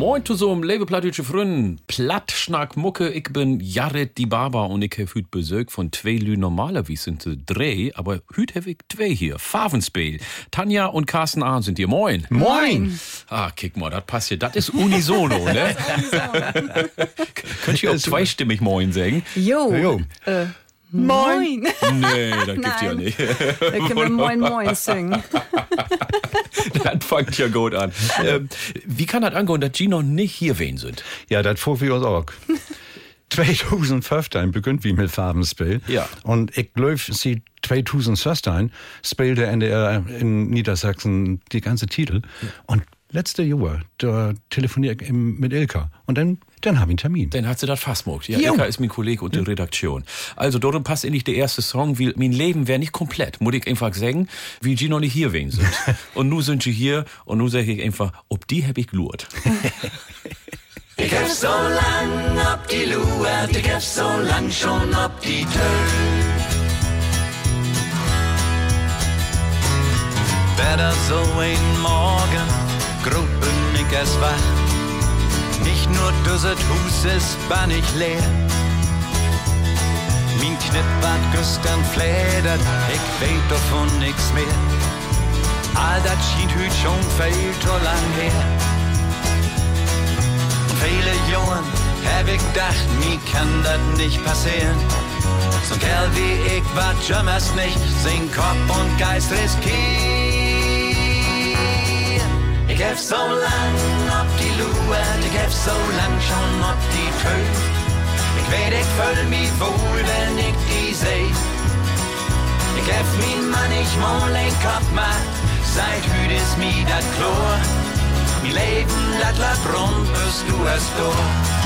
Moin zusammen, liebe plattdeutsche Freunde. Platt, Schnack, Mucke, ich bin Jared die Baba und ich habe heute Besuch von zwei Lü normalerweise sind es drei, aber heute habe ich zwei hier. Farbenspiel. Tanja und Carsten Ahn sind hier. Moin. Moin. Ah, kick mal, das passt hier. Das ist unisono, ne? Könnt ihr auch zweistimmig Moin sagen? Jo. Jo. Äh, moin. Nee, das gibt's ja nicht. Da können wir Moin Moin singen. das fängt ja gut an. Ähm, wie kann das angehen, dass noch nicht hier wen sind? Ja, das vor wir uns auch. 2015 beginnt wie mit Farbenspiel. Ja. Und ich glaube, sie 2016 spielte NDR in Niedersachsen die ganze Titel. Und letzte Jahr, da telefoniere ich mit Ilka. Und dann, dann habe ich einen Termin. Dann hat sie das fast gemacht. Ja, Jo. Ilka ist mein Kollege und die Redaktion. Also, darum passt endlich der erste Song, weil mein Leben wäre nicht komplett, muss ich einfach sagen, wie die noch nicht hier wen sind. und nun sind sie hier und nun sage ich einfach, ob die hab ich gelurt. Ich hab so lang ob die Luert, ich hab so lang schon ob die Tür. Wetter so ein Morgen, bin erst wach. Nicht nur dusset Hus ist bann ich leer. Mein Knippert gestern fledert, ich weet davon nix mehr. All das schien hüt schon viel zu lang her. Viele Jungen hab ich gedacht, mir kann das nicht passieren. So Kerl wie ich war jümmers nicht, sing Kopf und Geist riskieren. Hab so lang ob die Luert, ich hab so lang schon ob die Tür. Ich weet, ich fühl mich wohl, wenn ich die seh. Ich hab min Mann, ich mal ein Kopf macht, seit hüt ist mir dat Chlor. Mi Leben, dat lat rund, bis du es durch.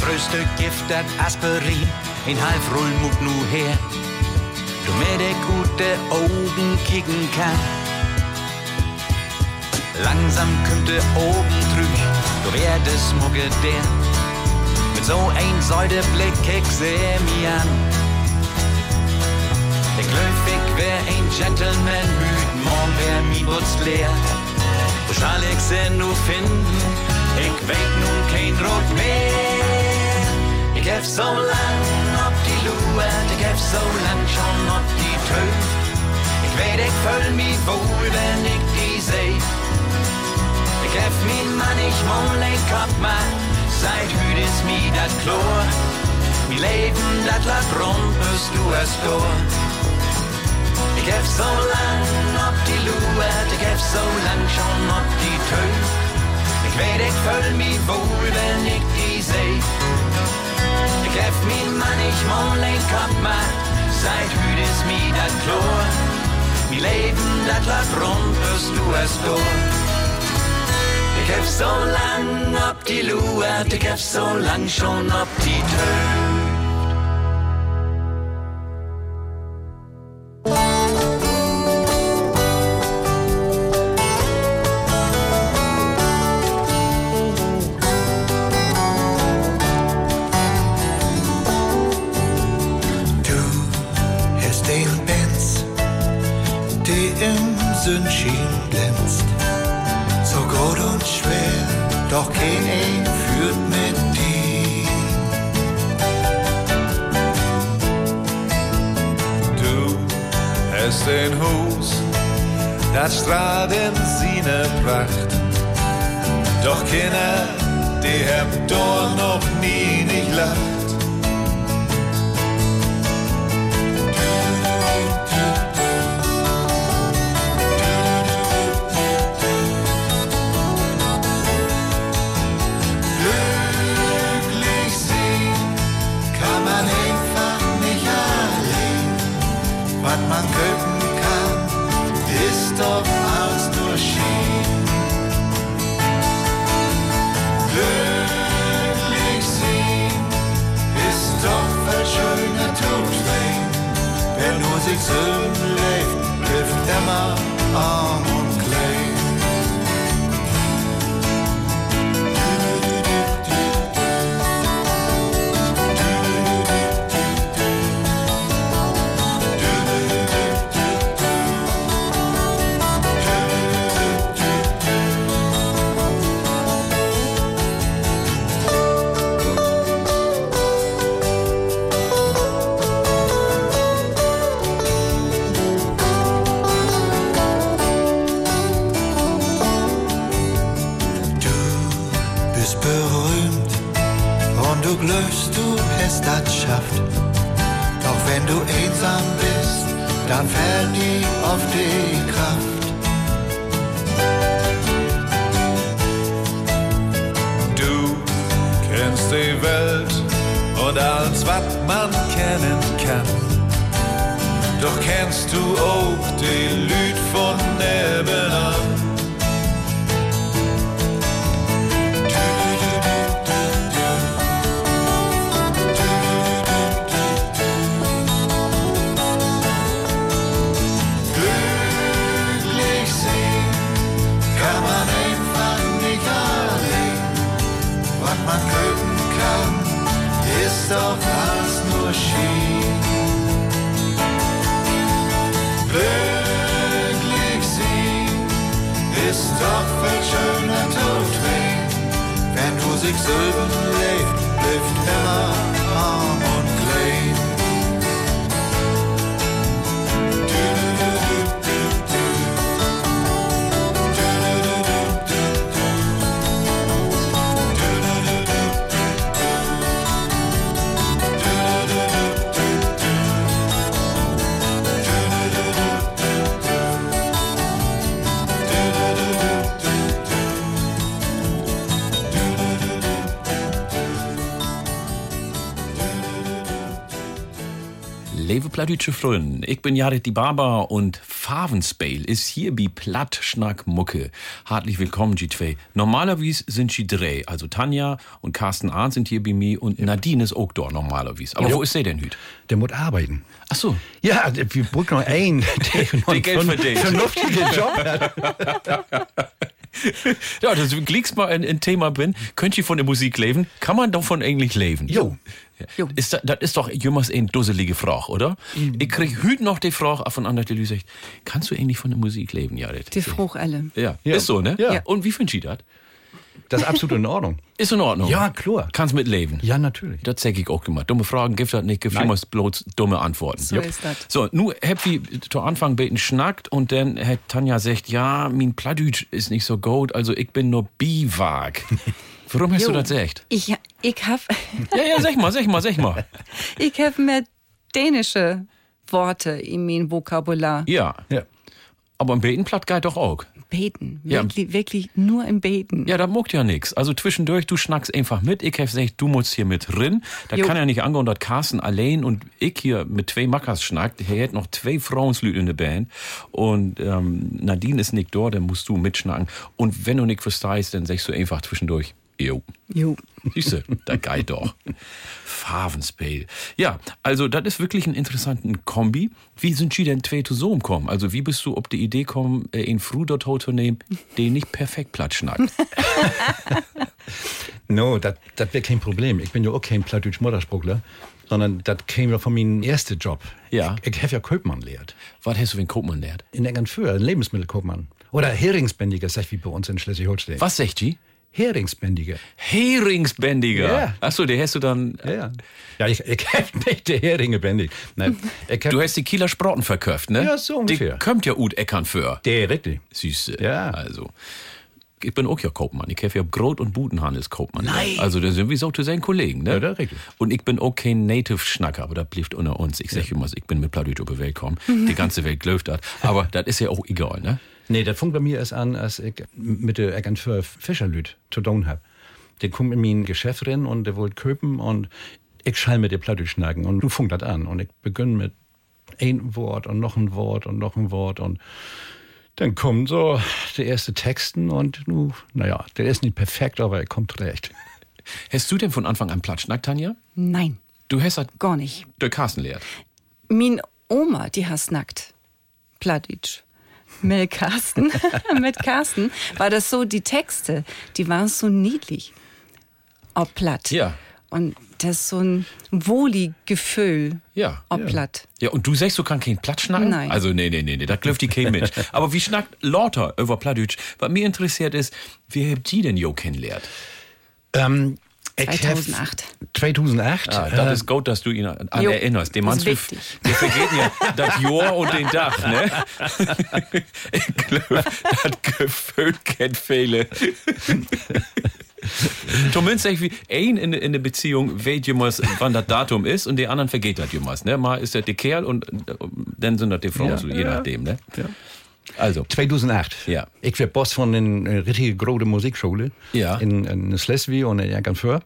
Doch frühste Gift, dat Aspirin, in halb Rull nu her. Du mir de gute Augen kicken kann. Langsam de oben drüch, du werdest mucke der. Mit so ein Säudeblick ich seh mi an. Glaub, ich wär ein Gentleman, müd, morgen wär mi Butz leer. Wo schall ich sie nu finden? Ich weet nun kein Rot mehr. Ich hab so lang ob die Luert, ich hab so lang schon ob die Tür. Ich weet, ich fühl mi wohl, wenn ich die seh. Ich hab min Mann, ich mal ein Kopf macht, seit hüt ist mi dat Chlor. Mi Leben, dat lat rund, bis du es durch. Ich hab so lang ob die Luert, ich hab so lang schon ob die Tür. Ich weet, ich fühl mi wohl, wenn ich die seh. Ich hab min Mann, ich mal ein Kopf macht, seit hüt ist mi dat Chlor. Mi Leben, dat lat rund, bis du es durch. Ich hab so lang ob die Luert, ich hab so lang schon ob die Tür. Leve Plattdütsche Frön. Ich bin Jared die Barber und Favenspeil ist hier wie Plattschnack Mucke. Hartlich willkommen, G2. Normalerweise sind sie drei. Also Tanja und Carsten Ahn sind hier bei mir und Nadine ist auch da normalerweise. Aber wo ist sie denn heute? Der muss arbeiten. Ach so. Ja, wir brauchen noch einen, der Der Geld verdient. vernünftigen Job hat. Ja, das klickst mal ein, ein Thema bin. Könnt ihr von der Musik leben? Kann man davon eigentlich leben? Jo. Ja. Ist das, das ist doch jemals eine dusselige Frage, oder? Ich krieg heute noch die Frage von anderen, die sagt, kannst du eigentlich von der Musik leben, Jared? Die Frucht alle. Ja. Ja. ist so, ne? Ja. Und wie findest du das? Das ist absolut in Ordnung. Ist in Ordnung. Ja, klar. Kannst mitleben. Ja, natürlich. Das sag ich auch immer. Dumme Fragen gibt das nicht, gibt immer bloß dumme Antworten. So ist das. So, nu hab wie zu Anfang beten schnackt und dann hat Tanja gesagt, ja, mein Plattdeutsch ist nicht so gut, also ich bin nur Biwag. Warum hast du Jo. das gesagt? Ich, ich hab, Ja, ja, sag mal, sag mal, sag mal. ich hab mehr dänische Worte in meinem Vokabular. Ja, Ja. aber im Beten platt geht doch auch. Beten. Ja. Wirklich, wirklich nur im Beten. Ja, da muckt ja nix. Also zwischendurch, du schnackst einfach mit. Ich hab gesagt, du musst hier mit drin. Das Jo. kann ja nicht angehen, dass Carsten allein und ich hier mit zwei Mackers schnackt. Er hat noch zwei Frauenslüte in der Band. Und ähm, Nadine ist nicht da, dann musst du mitschnacken. Und wenn du nicht verstehst, dann sagst du einfach zwischendurch, jo. Jo. Siehste, da geht doch. Favenspeil. Ja, also das ist wirklich ein interessanten Kombi. Wie sind Sie denn zwei zusammengekommen? Also wie bist du auf die Idee gekommen, äh, einen Früh dort zu nehmen, den nicht perfekt platt schnackt? No, das wäre kein Problem. Ich bin ja auch kein plattdeutsch Muttersprachler, sondern das käme ja von meinem ersten Job. Ja. Ich, ich habe ja Kaufmann lehrt. Was hast du für einen Kaufmann lernt? In England für, ein Lebensmittelkaufmann. Oder Heringsbändiger, sag ich wie bei uns in Schleswig-Holstein. Was sagt die? Heringsbändiger. Heringsbändiger. Ja. Achso, der hast du dann. Ja, ja. Ja, ich, ich hab nicht die Heringe bändig. Nein, Du hast die Kieler Sprotten verkauft, ne? Ja, so ungefähr. Die kommt ja Ut Eckern für. der richtig. Süße. Ja. Also. Ich bin auch ja Kaufmann. Ich habe ja Brot- und Budenhandelskaufmann. Nein. Also, da sind wir so zu seinen Kollegen, ne? Ja, das richtig. Und ich bin auch kein Native-Schnacker, aber das blieb unter uns. Ich sag immer, ich bin mit Plattdeutsch auf die Welt gekommen. Die ganze Welt glöft hat. Aber das ist ja auch egal, ne? Nee, das fängt bei mir erst an, als ich mit der für Fischerlüt zu tun hab. Der kommt in mein Geschäft rein und der wollte köpen und ich schall mit der Platte schnacken und du fängt das an und ich beginne mit ein Wort und noch ein Wort und noch ein Wort und dann kommen so die erste Texten und nu, naja, der ist nicht perfekt, aber er kommt recht. Hast du denn von Anfang an Plattschnack, Tanja? Nein, Du hast das gar nicht. der Carsten lehrt. Min Oma, die hast nackt. Plattdeutsch. Mit Carsten, mit Carsten, war das so, die Texte, die waren so niedlich. Ob platt. Ja. Und das ist so ein wohlig Gefühl. Ja. Ob platt. Ja, und du sagst, du kannst kein Platt schnacken? Nein. Also, nee, nee, nee, nee, da klüft die kein Mensch. Aber wie schnackt Lauter über Plattdeutsch? Was mir interessiert ist, wie habt ihr denn Jo kennengelernt? Ähm, ich hab 2008. 2008. Ah, äh, das ist gut, dass du ihn an Jo, erinnerst. Den Mann, ist wichtig. der vergeht ja das Jahr und den Dach, ne? ich glaube, das Gefühl kennt viele. Zumindest sag ich, wie ein in, in der Beziehung weiß jemals, wann das Datum ist und der anderen vergeht das jemals, ne? Mal ist das der Kerl und äh, dann sind das die Frauen, Ja. so, je nachdem, ne? Also, 2008. Ja. Ich war Boss von einer richtig großen Musikschule Ja. in, in Schleswig und in Eckernförde.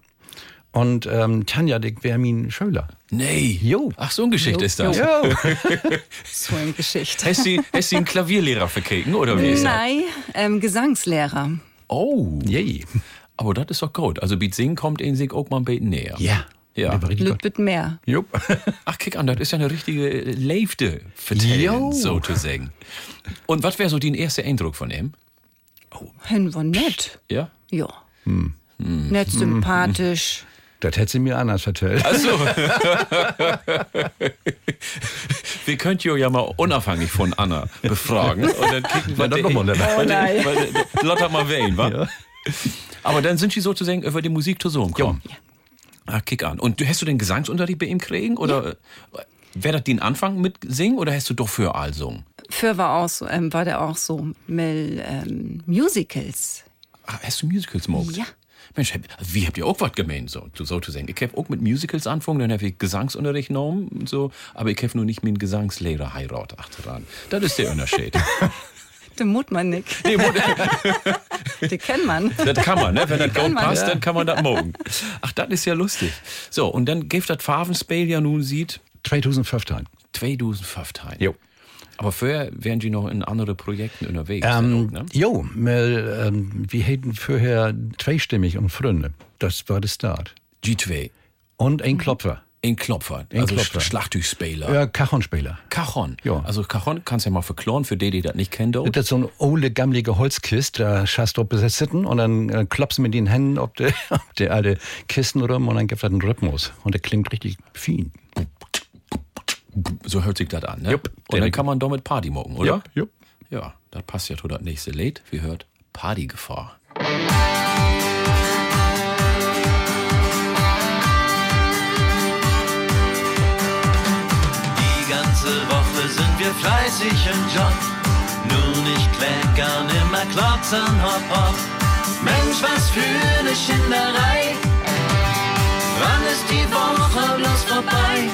Und ähm, Tanja, ich wäre mein Schüler. nee. Jo. Ach, so eine Geschichte Jo, ist das. jo. So eine Geschichte. Hast du, hast du einen Klavierlehrer verkeken, oder wie ist? Nein, ähm, Gesangslehrer. Oh. Yay. Aber das ist doch gut. Also, Beat Singen kommt in sich auch mal ein bisschen näher. Ja. Ja. Gut. Lütbit mehr. Jupp. Ach, kick an, das ist ja eine richtige Leifte vertellen, Jo. so zu sagen. Und was wäre so dein erster Eindruck von ihm? Hin war nett. Ja? Ja. Nett sympathisch. Das hätte sie mir anders erzählt. Also, wir könnten ja mal unabhängig von Anna befragen und dann kicken wir Ja, dann noch mal, dann. Oh nein. Lotter mal wählen, wa? Ja. Aber dann sind sie sozusagen über die Musik zu so kommen. Ja. Ah, kick an. Und hast du den Gesangsunterricht bei ihm kriegen oder äh, wäre das den Anfang mit singen oder hast du doch für all singen? Für war auch so, ähm, war der auch so mit ähm, Musicals. Ah, hast du Musicals gemacht? Ja. Mensch, hab, wie habt ihr auch was gemeint, so, so zu sagen? Ich hab auch mit Musicals angefangen, dann hab ich Gesangsunterricht genommen so, aber ich hab nur nicht meinen Gesangslehrer heiratet achteran. Das ist der Unterschied. Den Mut man nicht. nee, Mut- Den kennt man. das kann man, ne? Wenn das man, passt, ja. dann kann man das morgen. Ach, das ist ja lustig. So, und dann gibt das Farbenspiel ja nun sieht 2015. 2015. Jo. Aber vorher wären die noch in andere Projekten unterwegs. Ähm, auch, ne? Jo, weil, ähm, wir hätten vorher zweistimmig und Freunde. Das war der Start. G2. Und ein Klopfer. In Klopfer. Ein also Klopfer. Schlachthüchspieler. Ja, Kachonspieler. Cajon. Ja. Also Cajon kannst du ja mal verkloren für die, die das nicht kennen. dort. Das ist so eine olle, gammelige Holzkiste, da schaust du sitzen und dann äh, klopfst du mit den Händen auf die, auf die alte Kisten rum und dann gibt es einen Rhythmus. Und der klingt richtig fein. So hört sich das an, ne? Jupp. Und dann kann man damit Party machen, oder? Jupp, jupp. Ja, das passt ja zu das nächste Lied. Wie hört Partygefahr. Die ganze Woche sind wir fleißig im Job. Nun ich kleckern immer klotzen, hopp, hopp. Mensch, was für eine Schinderei. Wann ist die Woche bloß vorbei?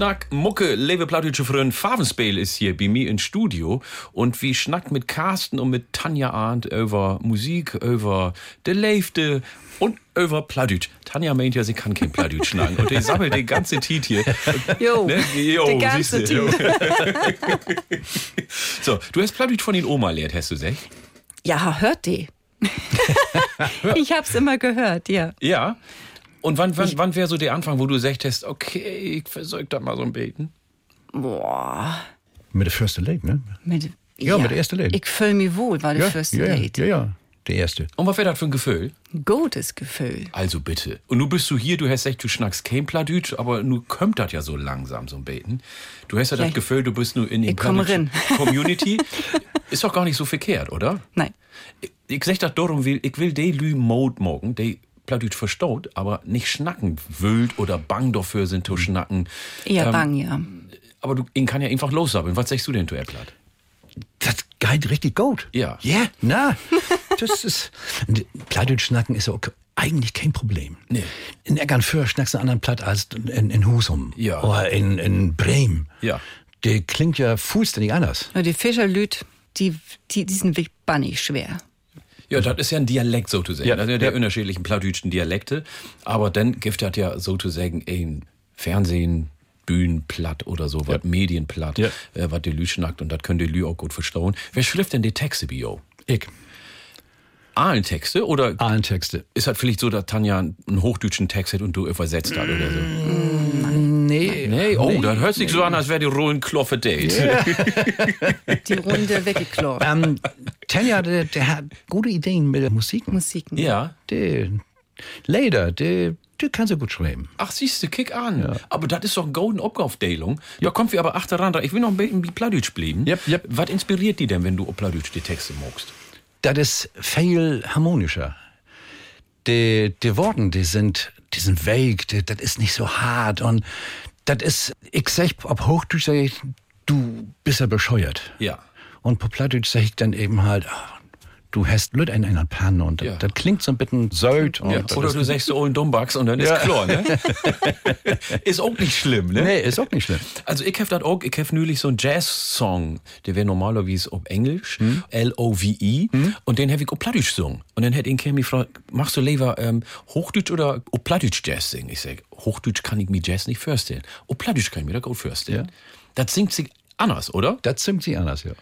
Plattschnack Mucke, Lewe Plattdeutsche Freund Favenspähl ist hier bei mir im Studio und wie schnackt mit Carsten und mit Tanja Arndt über Musik, über de Leifte und über Plattdeutsch. Tanja meint ja, sie kann kein Plattdeutsch schnacken und ich sammelt die ganze Tiet hier. Jo, Ne? Jo, die ganze. Tiet. So, du hast Plattdeutsch von den Oma lehrt, hast du gesagt? Ja, hört die. ich hab's immer gehört, ja. Ja. Und wann, wann, wann wäre so der Anfang, wo du gesagt hast, okay, ich versuch da mal so ein Beten? Boah. Mit der first Late, ne? Mit, Ja, mit der ersten Lied. Ich fühle mich wohl, war der ja, First ja, ja, Date. ja, ja, der erste. Und was wäre das für ein Gefühl? Gutes Gefühl. Also bitte. Und nu bist du hier, du hast echt, du schnackst kein Plattdeutsch, aber nu kommt das ja so langsam, so ein Beten. Du hast ja, Ja, das Gefühl, du bist nur in den ich komm Plattdeutschen Community. Ist doch gar nicht so verkehrt, oder? Nein. Ich, ich sag das darum, will, ich will die Lü Mode morgen, die Plattdeutsch verstaut, aber nicht schnacken wild oder bang dafür sind zu schnacken. Eher Ähm, bang, ja. Aber du, ihn kann ja einfach lossabbeln. Was sagst du denn, du Platt? Das geht richtig gut. Ja. Ja, na, das ist. Plattdeutsch schnacken ist auch eigentlich kein Problem. Nee. In Eckernförde schnackst du einen anderen Platt als in, in Husum. Ja. Oder in, in Bremen. Ja. Der klingt ja fußständig anders. Nur die Fischerlüt, die, die, die sind wirklich bannig schwer. Ja, das ist ja ein Dialekt sozusagen. Ja, das sind ja die ja. unterschiedlichen plattdeutschen Dialekte. Aber dann gibt es ja sozusagen ein Fernsehen, Bühnenplatt oder so, was Medienplatt, Ja. äh, was die Lü schnackt und das können die Lü auch gut verstauen. Wer schrift denn die Texte, Bio? Ich. Ahlentexte oder Allen Texte. ist das vielleicht so, dass Tanja einen hochdeutschen Text hat und du übersetzt hat oder so? Nee. Nee, oh, das hört sich so an, als wäre die Rollen Kloffe Date. Die Runde weggeklort. Ähm, Tanja, der, der hat gute Ideen mit der Musik. Musiken. Ja. Der, leider, der, der kann so gut schreiben. Ach, siehst du, kick an. Aber das ist doch eine golden Aufgaufdeilung. Da kommt wir aber achteran. Ich will noch ein bisschen wie Plattdeutsch bleiben. Yep, yep. Was inspiriert die denn, wenn du auf Plattdeutsch die Texte magst? Das ist viel harmonischer. Die, die Worte, die sind, die sind die, das ist nicht so hart und das ist, ich sag, auf Hochdeutsch sag ich, du bist ja bescheuert. Ja. Und auf Plattdeutsch sag ich dann eben halt, ah, du hast Lüt in einer Panne und das, Ja. das klingt so ein bisschen söld. Und Ja, oder du sagst so einen Dummbacks und dann ist klar, ne? ist auch nicht schlimm, ne? Nee, ist auch nicht schlimm. Also ich hab das auch, ich hab neulich so einen Jazz-Song, der wäre normalerweise auf Englisch, L-O-V-E, und den hab ich auf Plattdeutsch gesungen. Und dann hat ihn mich gefragt, machst du lieber ähm, Hochdeutsch oder auf Plattdeutsch Jazz singen? Ich sag, Hochdeutsch kann ich mir Jazz nicht vorstellen. Auf Plattdeutsch kann ich mir das gut vorstellen. Das singt sich anders, oder? Das singt sie anders, ja.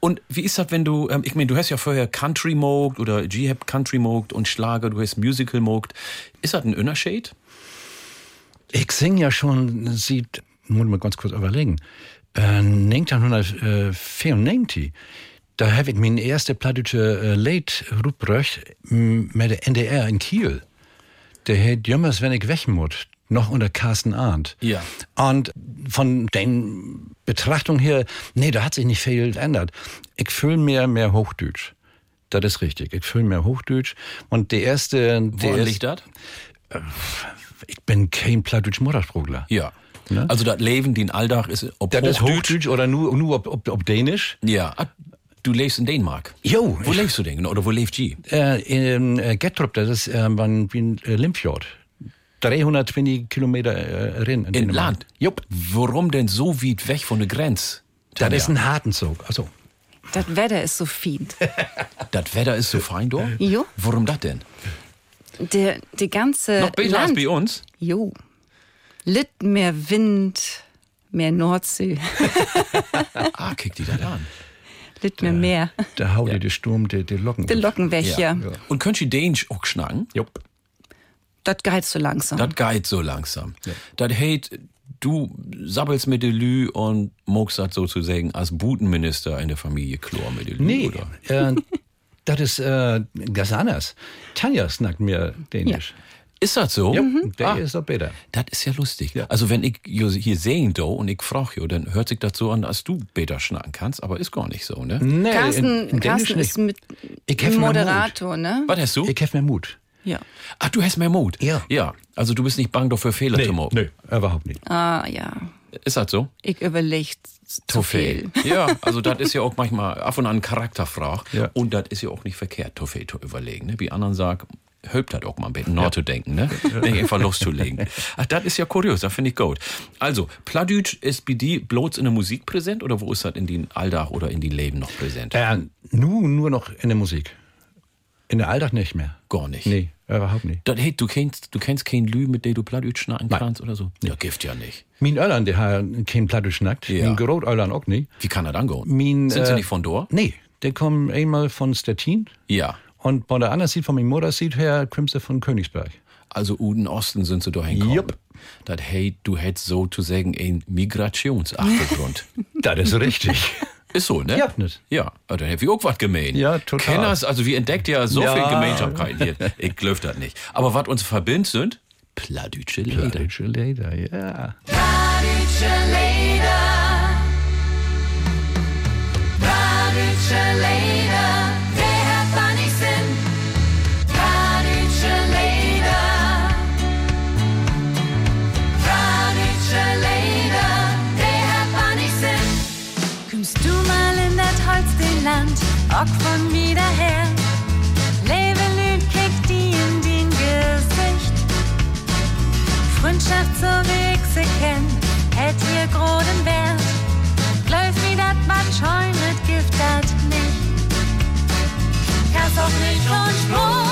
Und wie ist das, wenn du, ähm, ich meine, du hast ja vorher Country mogt oder G-Hab Country mogt und Schlager, du hast Musical mogt. Ist das ein Unterschied? Ich sing ja schon, sieht, muss mal ganz kurz überlegen, äh, 1994, da habe ich meine erste plattdeutsche äh, Late ruprecht mit der NDR in Kiel. Der hat jümmers, wenn ich weg muss, noch unter Carsten Arndt. Ja. Und von den Betrachtungen her, nee, da hat sich nicht viel geändert. Ich fühle mehr, mehr Hochdeutsch. Das ist richtig. Ich fühle mehr Hochdeutsch. Und der erste, erste- liegt das? ich bin kein plattdeutsch Muttersprachler. Ja. Ne? Also das Leben, den Alltag ist ob Das ist Hochdeutsch. Hochdeutsch oder nur, nur ob, ob, ob Dänisch? Ja. Ah, Du lebst in Dänemark. Jo. Wo lebst du denn? Oder wo lebt G? Äh, in äh, Gettrup, das ist äh, wie in äh, Limfjord. 320 Kilometer äh, rein. In Dänemark. Land? Jupp. Warum denn so weit weg von der Grenze? Das ist ein Hartenzug. Also, Das Wetter ist so fein. Das Wetter ist so fein dort? Jo. Warum das denn? Der, die ganze Noch besser als Land. bei uns? Jo. Litt mehr Wind, mehr Nordsee, Ah, kick die das an. Litt mehr Meer. da haut dir der Sturm die, die Locken. Die Locken weg, ja. Und könnt ihr Dänisch auch schnacken? Jupp. Das geht so langsam. Das geht so langsam. Das heißt, du sabbelst mit der Lü und mogst das sozusagen als Butenminister in der Familie Chlor mit der Lü, Nee, oder? äh, das ist äh, ganz anders. Tanja snackt mir Dänisch. Ist das so? Ja, der Ah. ist doch besser. Das ist ja lustig. Also wenn ich hier sehen do und ich frage jo, dann hört sich das so an, als du besser schnacken kannst, aber ist gar nicht so, ne? Nee, Carsten, in, in Carsten ist mit Ich Moderator, ne? Was hast du? Ich habe mehr Mut. Ja. Ach, du hast mehr Mut. Ja. Ja. Also du bist nicht bang dafür Fehler zu machen. nee, überhaupt nicht. Ah, ja. Ist das so? Ich überlege zu viel. Ja, also das ist ja auch manchmal ab und an Charakterfrage. Ja. Und das ist ja auch nicht verkehrt, zu viel zu überlegen. Ne? Wie anderen sagen, hilft das auch mal ein bisschen nachzudenken, ne? Nicht einfach loszulegen. Ach, das ist ja kurios, das finde ich gut. Also, Pladütsch ist bei dir bloß in der Musik präsent oder wo ist das in den Alltag oder in die Leben noch präsent? Äh, nur, nur noch in der Musik. In der Alltag nicht mehr. Gar nicht. Nee, überhaupt nicht. Das, hey, du kennst, du kennst keinen Lü, mit dem du Pladütsch schnacken kannst oder so? Ja, Gift ja nicht. Mein Öllern, der hat kein Platte schnackt. Ja. Mein Großöllern auch nicht. Wie kann er dann gehen? Mein, Sind sie äh, nicht von dort? Nee, der kommt einmal von Stettin. Ja. Und bei der anderen Seite von meiner Mutter sieht her, kommt sie von Königsberg. Also Uden Osten sind sie da hingekommen. Jupp. Das hey, du hättest sozusagen einen Migrationsachtergrund. Das ist richtig. Ist so, ne? Ja. Ja, aber dann hätte ich auch was gemein. Ja, total. Kenners, also wir entdeckt ja so Ja. viel Gemeinsamkeiten hier. Ich glaub das nicht. Aber was uns verbindet sind Pladütsche Lieder. Deutsche Leder, ja. Pladütsche Leder. Auch von wieder her. Lebe Lüd, kickt die in den Gesicht. Freundschaft so wie ich sie kenn, hätt hier großen Wert. Läuft wie dat wat scheunet, gift nicht. Kannst auch nicht und Spruch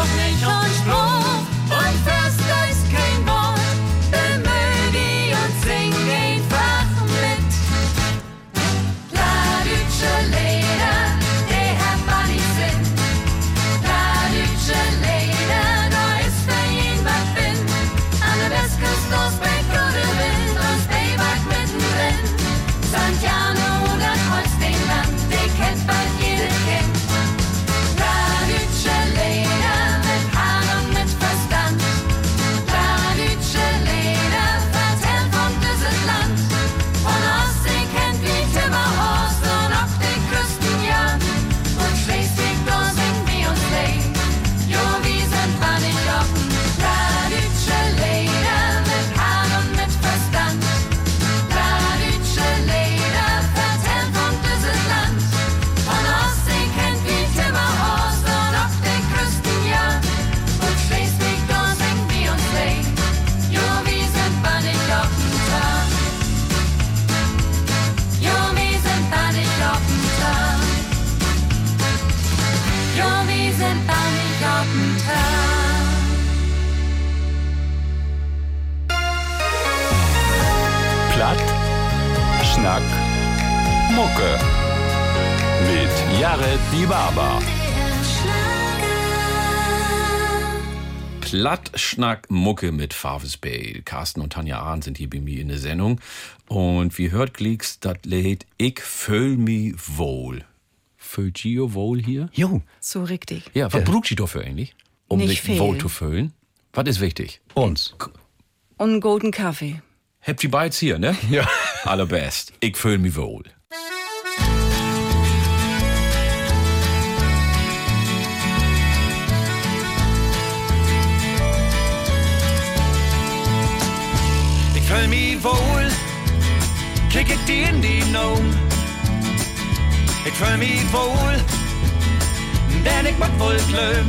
Kannst offen. Platt, Schnack, Mucke. Mit Jared Die Baba. Platt, Schnack, Mucke mit Favesbale. Carsten und Tanja Ahn sind hier bei mir in der Sendung. Und wie hört Glicks, das Lied Ich fühl mi wohl. Gio wohl hier? Jo, So richtig. Ja, was braucht sie dafür eigentlich? Um Nicht sich viel. wohl zu fühlen? Was ist wichtig? uns. Und einen golden Kaffee. Habt ihr beides hier, ne? Ja. Allerbest. Ich fühl mi wohl. Ich fühl mich wohl, kick ich die in die Noom. Ik fühl mich wohl, denn ich mag wohl glöm.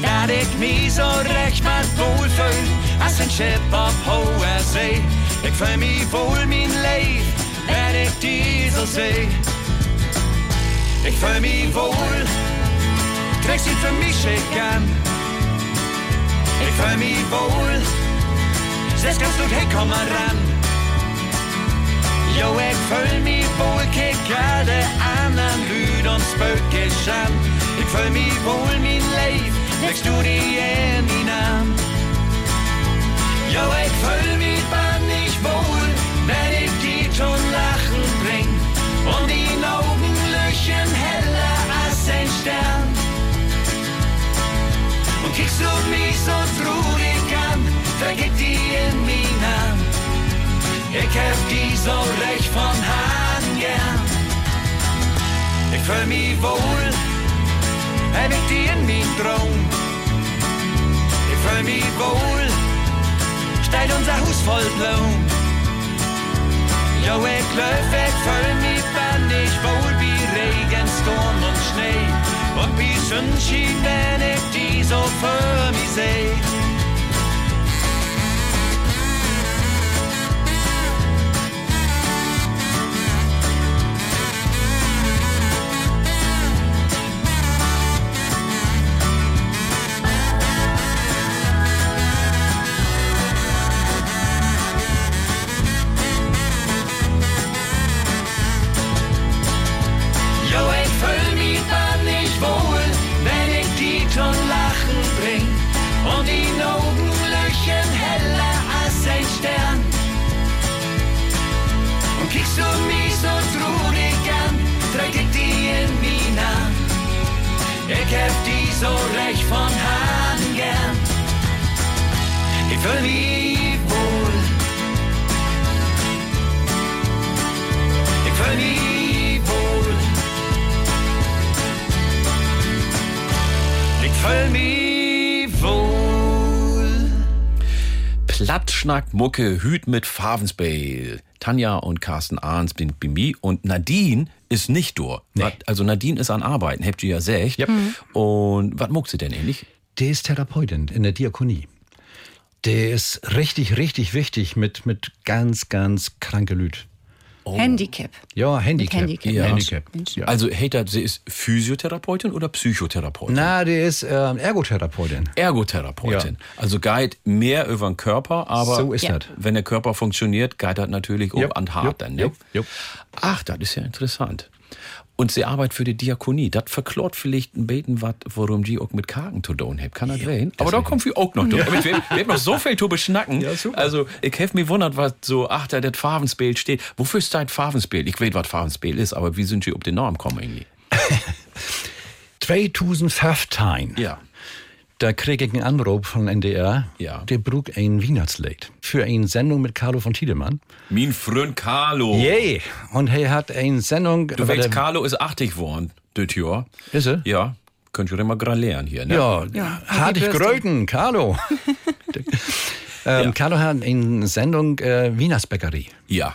Dat ik mich so recht mal wohl fühl, als ein Schiff auf hoher See. Ich fühl mich wohl mein Leid, wenn ich die so seh. Ich fühl mich wohl, trägst ihn für mich schick an. Ich fühl mich Jo, ik fühl mich wohl, kick alle anderen Lüd und Spökisch an. Ich fühl mich wohl, mein Leid, legst du die in die Namen. Jo, ich fühl mich bannig wohl, wenn ich die schon lachen bring. Und die Augen löchen heller als ein Stern. Und kickst du mich so traurig an, vergibt Namen. Ich hab die so recht von Hand gern. Ich fühl mich wohl, hab ich die in mein Traum. Ich fühl mich wohl, steht unser Haus voll Blumen. Jo, ich löf, ich fühl mich bandig wohl wie Regen, Sturm und Schnee. Und wie Sonnenschein, wenn ich die so für mich seh. Hab die so recht von Hand gern. Ich fühl mich wohl. Ich fühl mich wohl. Ich fühl mich Plattschnack Mucke, Hüt mit Favensbale. Tanja und Carsten Ahns sind bei mir und Nadine ist nicht durch. Wat- Also Nadine ist an Arbeiten, habt ihr ja gesagt. Yep. Und was muckt sie denn ähnlich? Der ist Therapeutin in der Diakonie. Der ist richtig, richtig wichtig mit, mit ganz, ganz kranke Lüd. Handicap. Ja, Handicap. Handicap. Ja. Handicap. Ja. Also Hater, sie ist Physiotherapeutin oder Psychotherapeutin? Na, der ist ähm, Ergotherapeutin. Ergotherapeutin. Also geht mehr über den Körper, aber So ist Ja. wenn der Körper funktioniert, das natürlich auch an hart dann. Ne? Ach, das ist ja interessant. Und sie arbeitet für die Diakonie. Das verklort vielleicht ein Beten, was, worum die auch mit Kagen zu tun hat. Kann das sein? Aber da kommt wir auch noch durch. Wir, wir haben noch so viel zu beschnacken. Ja, super. Also, ich habe mich wundert, was so, ach, da das Farbenspiel steht. Wofür ist das Farbenspiel? Ich weiß, was Farbenspiel ist, aber wie sind sie auf den Namen gekommen irgendwie? 2015. Ja. Da krieg ich einen Anruf von NDR. Ja. Der brug ein Weihnachtslied für eine Sendung mit Carlo von Tiedemann. Mein Freund Carlo. Yay! Und er hat eine Sendung. Du weißt, Carlo ist 80 geworden, das Jahr. Ist er? Ja. Könnt ihr immer gerade lernen hier, ne? Ja, Ja, hatte ich Happy Birthday. Gröten, Carlo. ähm, Ja. Carlo hat eine Sendung äh, Wienersbäckerie. Ja.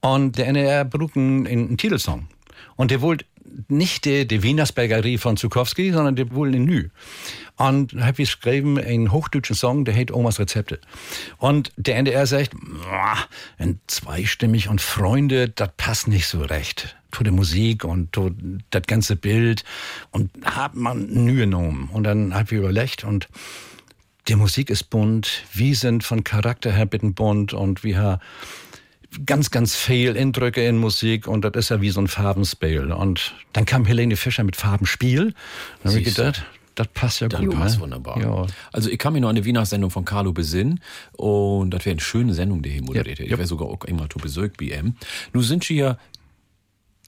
Und der NDR brug einen, einen Titelsong. Und der wollte nicht die, die Wienersbäckerie von Zukowski, sondern der wollte einen Nü. Und hab ich geschrieben, einen hochdeutschen Song, der heißt Omas Rezepte. Und der NDR sagt, "Mua, ein zweistimmig und Freunde, das passt nicht so recht. Tu die Musik und tu das ganze Bild. Und hat man Nü genommen. Und dann hab ich überlegt und die Musik ist bunt, wir sind von Charakter her bitten bunt und wir haben ganz, ganz viel Eindrücke in Musik und das ist ja wie so ein Farbenspiel. Und dann kam Helene Fischer mit Farbenspiel. Dann habe ich gedacht, das passt ja Das gut. passt ne? wunderbar. Ja. Also ich kann mich noch an die Weihnachtssendung von Carlo besinnen und das wäre eine schöne Sendung, die hier moderiert. Ja, Ich ja. wäre sogar auch immer zu Besuch bei ihm. Nun sind wir ja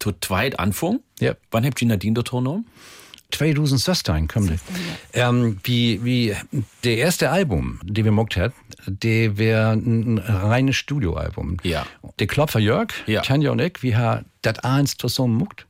zu zweit Anfang. Ja. Wann habt ihr Nadine dort genommen? 2016 kommt ähm, wie, wie der erste Album, den wir mockt hat, der wäre ein, ein reines Studioalbum. Ja. Der Klopfer Jörg, Ja. Tanja und ich, wir haben das eins zusammen muckt.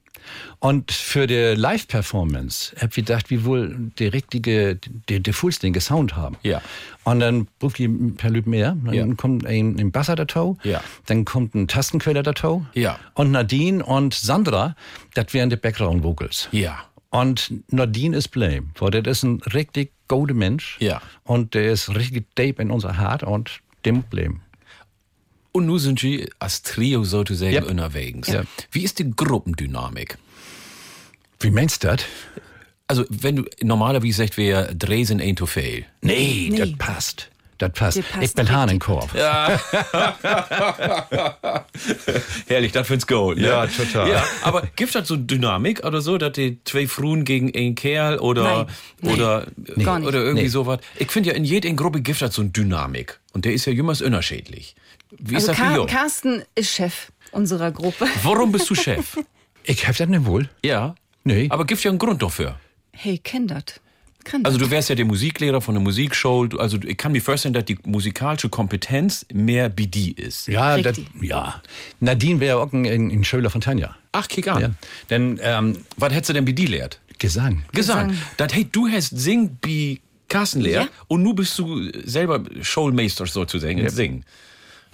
Und für die Live-Performance habe ich gedacht, wie wohl die richtige, die, die vollständige Sound haben. Ja. Und dann ruft ich ein paar Leute mehr. Dann Ja. kommt ein, ein Basser dazu. Ja. Dann kommt ein Tastenqueller dazu. Ja. Und Nadine und Sandra, das wären die Background Vocals. Ja. Und Nadine ist blame, weil der ist ein richtig guter Mensch. Ja. Und der ist richtig deep in unser Hart und dem blame. Und nun sind Sie als Trio sozusagen Ja. unterwegs. Ja. Wie ist die Gruppendynamik? Wie meinst du das? Also, wenn du normalerweise sagst, wir Dresden ain't to fail. Nee, Nee. das passt. Das passt. Das passt ich bin. Hahnenkorb. Herrlich, das find's gut. ne? Ja, total. Ja, aber gibt das so Dynamik oder so, dass die zwei Frauen gegen einen Kerl oder, Nein. oder, Gar nicht. oder irgendwie Nee. sowas? Ich finde ja, in jeder Gruppe gibt das so eine Dynamik. Und der ist ja jümmers unterschiedlich. Wie ist Also das für Car? Carsten ist Chef unserer Gruppe. Warum bist du Chef? Ich hab das nicht wohl. Ja. Nee. Aber gibt ja einen Grund dafür. Hey, kenn das. Kann Also dat. du wärst ja der Musiklehrer von der Musikshow. Also ich kann mir vorstellen, dass die musikalische Kompetenz mehr wie die ist. Ja, das, Richtig. ja. Nadine wäre auch ein, ein, Schüler von Tanja. Ach, kick an. Ja. Denn ähm, Was hättest du denn wie die lehrt? Gesang. Gesang. Gesang. Das hey, du hast Sing wie Carsten lehrt Ja. und nu bist du selber Showmeister sozusagen im Singen.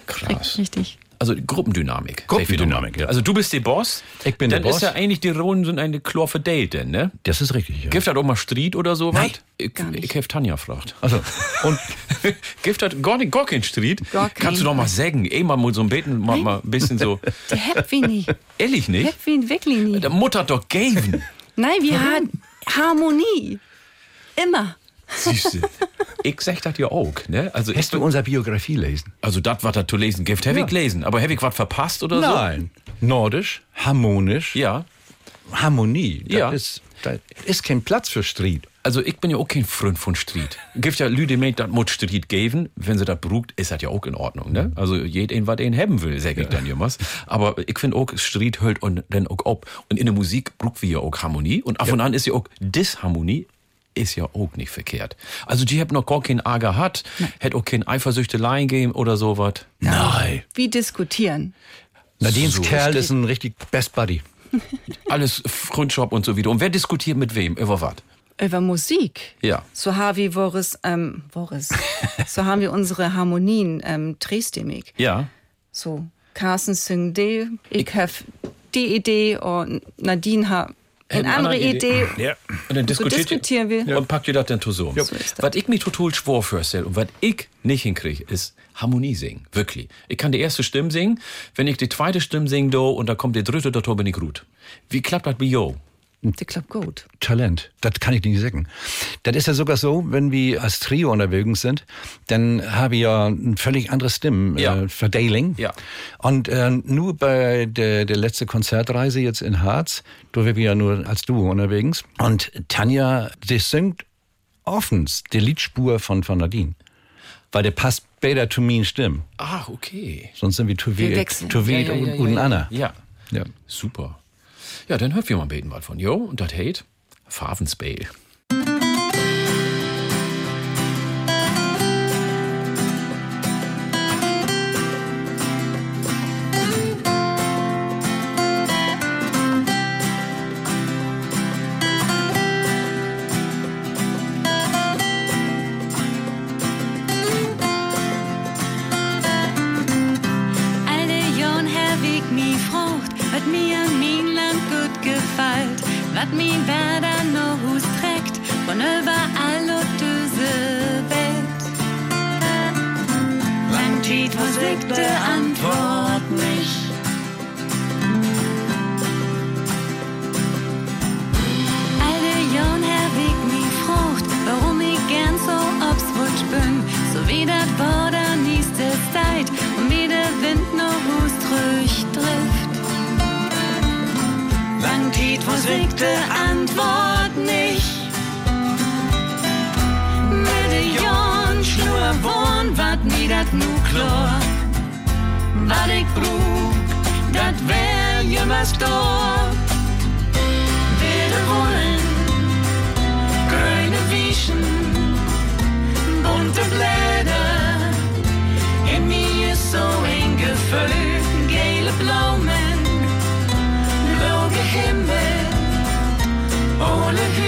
Krass. Richtig. Also Gruppendynamik. Gruppendynamik, ja. Also du bist der Boss. Ich bin der Dann ist Boss. ja eigentlich die Rollen sind eine klar verteilt, denn, ne? Das ist richtig, ja. Gibt das auch mal Streit oder so Nein, was? Ich, ich hab Tanja gefragt. Also, und Gibt das gar, nicht, gar kein Streit? Gar Kannst du doch mal sagen, eh mal so ein Beten, mal, mal ein bisschen so. Der habt wie nie. Ehrlich nicht? Habt wie wirklich nie. Der Mutter hat doch geben. Nein, wir haben Harmonie. Immer. Siehste. ich sag das ja auch, ne? Also hast du unsere Biografie lesen? Also das, was da zu lesen gibt, habe ich gelesen. Aber habe ich was verpasst oder so? Nein. Nordisch, harmonisch, Ja. Harmonie. Das Ja. ist, da ist kein Platz für Streit. Also ich bin ja auch kein Freund von Street. Gibt ja Leute, die meinen, das muss Street geben. Wenn sie das beruht, ist das ja auch in Ordnung, ne? Also jeden, was ihn haben will, sag ich dann jemals. Aber ich finde auch, Street hört und dann auch ab. Und in der Musik braucht wir ja auch Harmonie. Und ab und an ist ja auch Disharmonie ist ja auch nicht verkehrt. Also die haben noch gar keinen Ärger gehabt, hätte auch kein Eifersüchteleien gegeben oder sowas. Nein. Wie diskutieren. Nadines So Kerl ist ein richtig Best Buddy. Alles Freundschaft und so wieder. Und wer diskutiert mit wem? Über was? Über Musik. Ja. So haben wir Boris, ähm, Boris. so haben wir unsere Harmonien ähm, dreistimmig. Ja. So, Carsten singt die, ich habe die Idee und Nadine hat eine andere andere Idee. Idee. Ja. Und dann So diskutiert diskutieren wir. Und packt ihr das dann zusammen. So ist das. Was ich mir total schwor vorstelle und was ich nicht hinkriege, ist Harmonie singen. Wirklich. Ich kann die erste Stimme singen. Wenn ich die zweite Stimme singe, do, und da kommt die dritte, da bin ich gut. Wie klappt das bei Jo? Das klappt gut. Talent. Das kann ich nicht sagen. Das ist ja sogar so, wenn wir als Trio unterwegs sind, dann haben wir ja ein völlig anderes Stimmen, Ja. äh, Verdeling. Ja. Und äh, nur bei der, der letzte Konzertreise jetzt in Harz, da waren wir ja nur als Duo unterwegs. Und Tanja, die singt offens die Liedspur von, von Nadine. Weil der passt besser zu meinen Stimmen. Ach, okay. Sonst sind wir zu weit, wechseln. zu weit und, und Anna. Ja. Ja. Super. Ja, dann hört wir mal beten was von Jo und das heißt Favensbale. De Antwort nicht. Schlur wohn, wat mir dat nu klar. Wat ich brug, dat wär jemals da. Wilde Wollen, grüne Wieschen, bunte Blätter. In mir ist so ein gelbe Blumen, blau ohne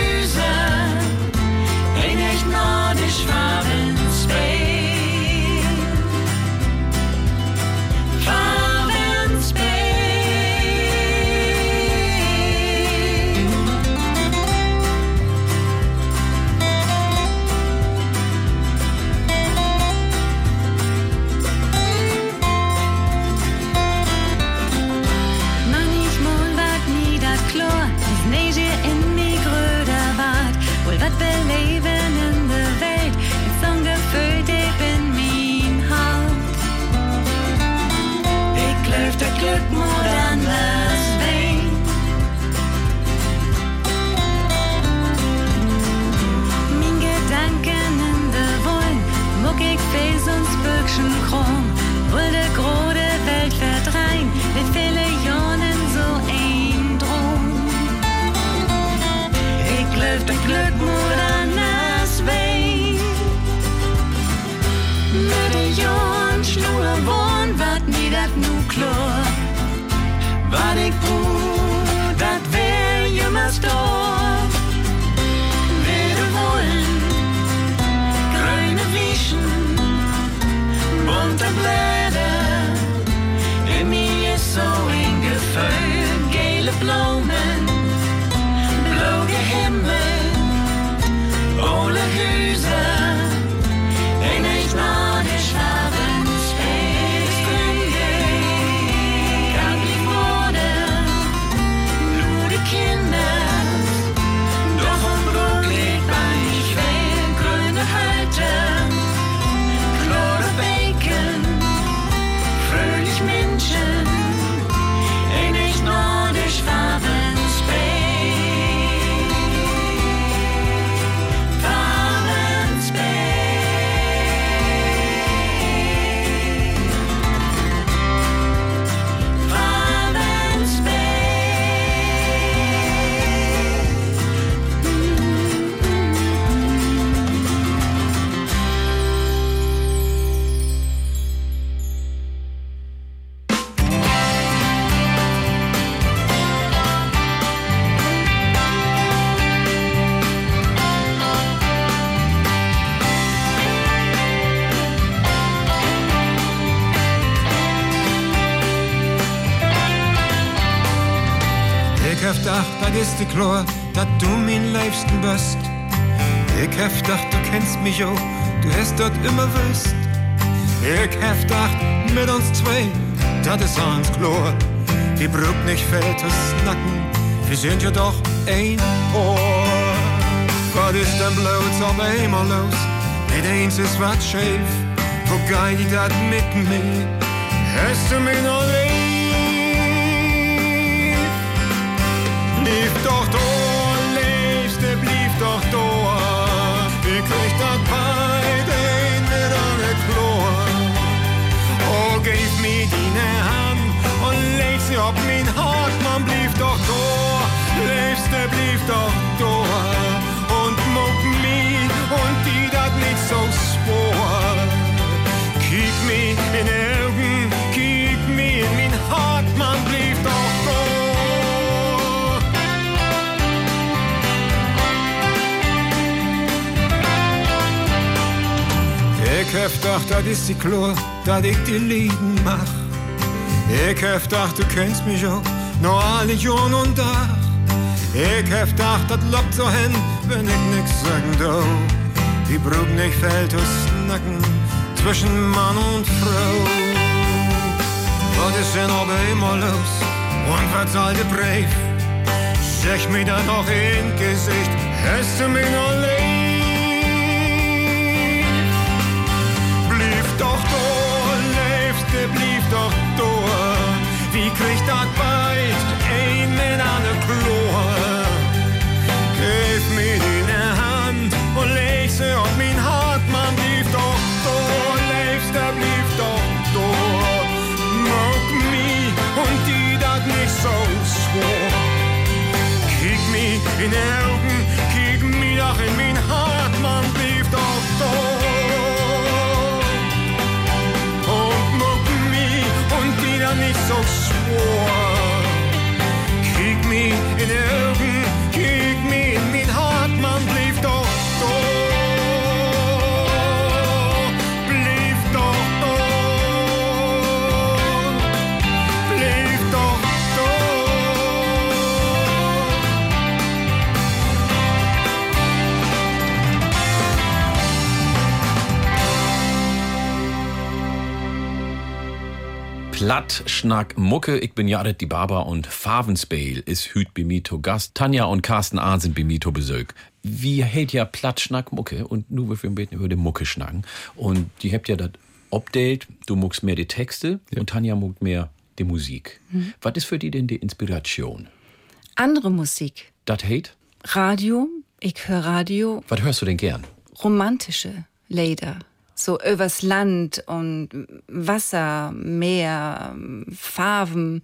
de kloor, dat du mijn liefsten bist. Ik heb dacht, du kennst mich auch, du hast dort immer wüsst. Ich heb dacht, mit uns zwei, dat is ons kloor. Die braucht nicht viel zu snacken, wir sind ja doch ein Ohr. Was ist denn bloß auf einmal los? Nicht eins ist wat schief, wo geht dat mit mir? Hast du mich noch lieb? Blieb doch da, Liebste, blieb doch da. Wir kriegt das beide in mit einer Chlor. Oh, gib mir deine Hand und leg sie auf mein Hart, man blieb doch da. Liebste, blieb doch da. Und muck mich und die dat nicht so spor. Kiek mir in die Ik heb dacht, dat is die kloor, dat ik die lieden mach. Ik heb dacht, du kennst mich auch, noch alle Jahren und Tag. Ik heb dacht, dat lockt so hin, wenn ich nix sagen darf. Die braucht nicht fällt aus Nacken zwischen Mann und Frau. Was ist denn aber immer los? Der Brief? Sag mir dann noch in Gesicht, hast du mich noch doch da. Wie kriegt das beid ein mit einer Chlor? Gib mir deine Hand und leg sie auf mein Hart, man blieb doch da, Liebste, blieb doch da. Mock mich und die dat nicht so schwor. Kiek mich in die so schwor. Kiek mir in die Platt, Schnack, Mucke, ich bin Jared die Barber und Favensbale ist hüt bei mir to Gast. Tanja und Carsten A. sind bei mir to Besök. Wie hält ja Platt, Schnack, Mucke und nur wir ein bisschen über die Mucke schnacken. Und die habt ja das Update, du muckst mehr die Texte und Tanja muckt mehr die Musik. Was ist für die denn die Inspiration? Andere Musik. Das hate? Radio, ich höre Radio, Was hörst du denn gern? romantische Lieder. So übers Land und Wasser, Meer, Farben.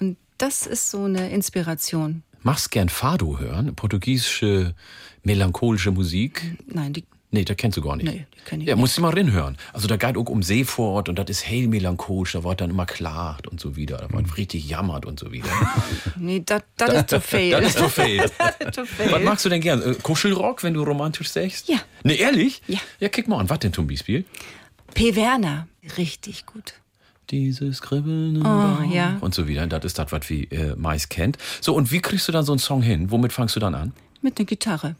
Und das ist so eine Inspiration. Machst gern Fado hören? Portugiesische, melancholische Musik? Nein, die, Nee, das kennst du gar nicht. Nee, die kenn ich ja, nicht. musst du mal reinhören. Also da geht auch um Seefort und das ist hell melancholisch, da wird dann immer klagt und so wieder. Da wird richtig jammert und so wieder. nee, das ist zu viel. das ist zu viel. Was magst du denn gern? Äh, Kuschelrock, wenn du romantisch sagst? Ja. Nee, ehrlich? Ja. Ja, kick mal an. Was denn zum Beispiel? P. Werner, richtig gut. Dieses Kribbeln Oh, ja. und so wieder. Das ist das, was wir äh, meist kennt. So, und wie kriegst du dann so einen Song hin? Womit fangst du dann an? Mit einer Gitarre.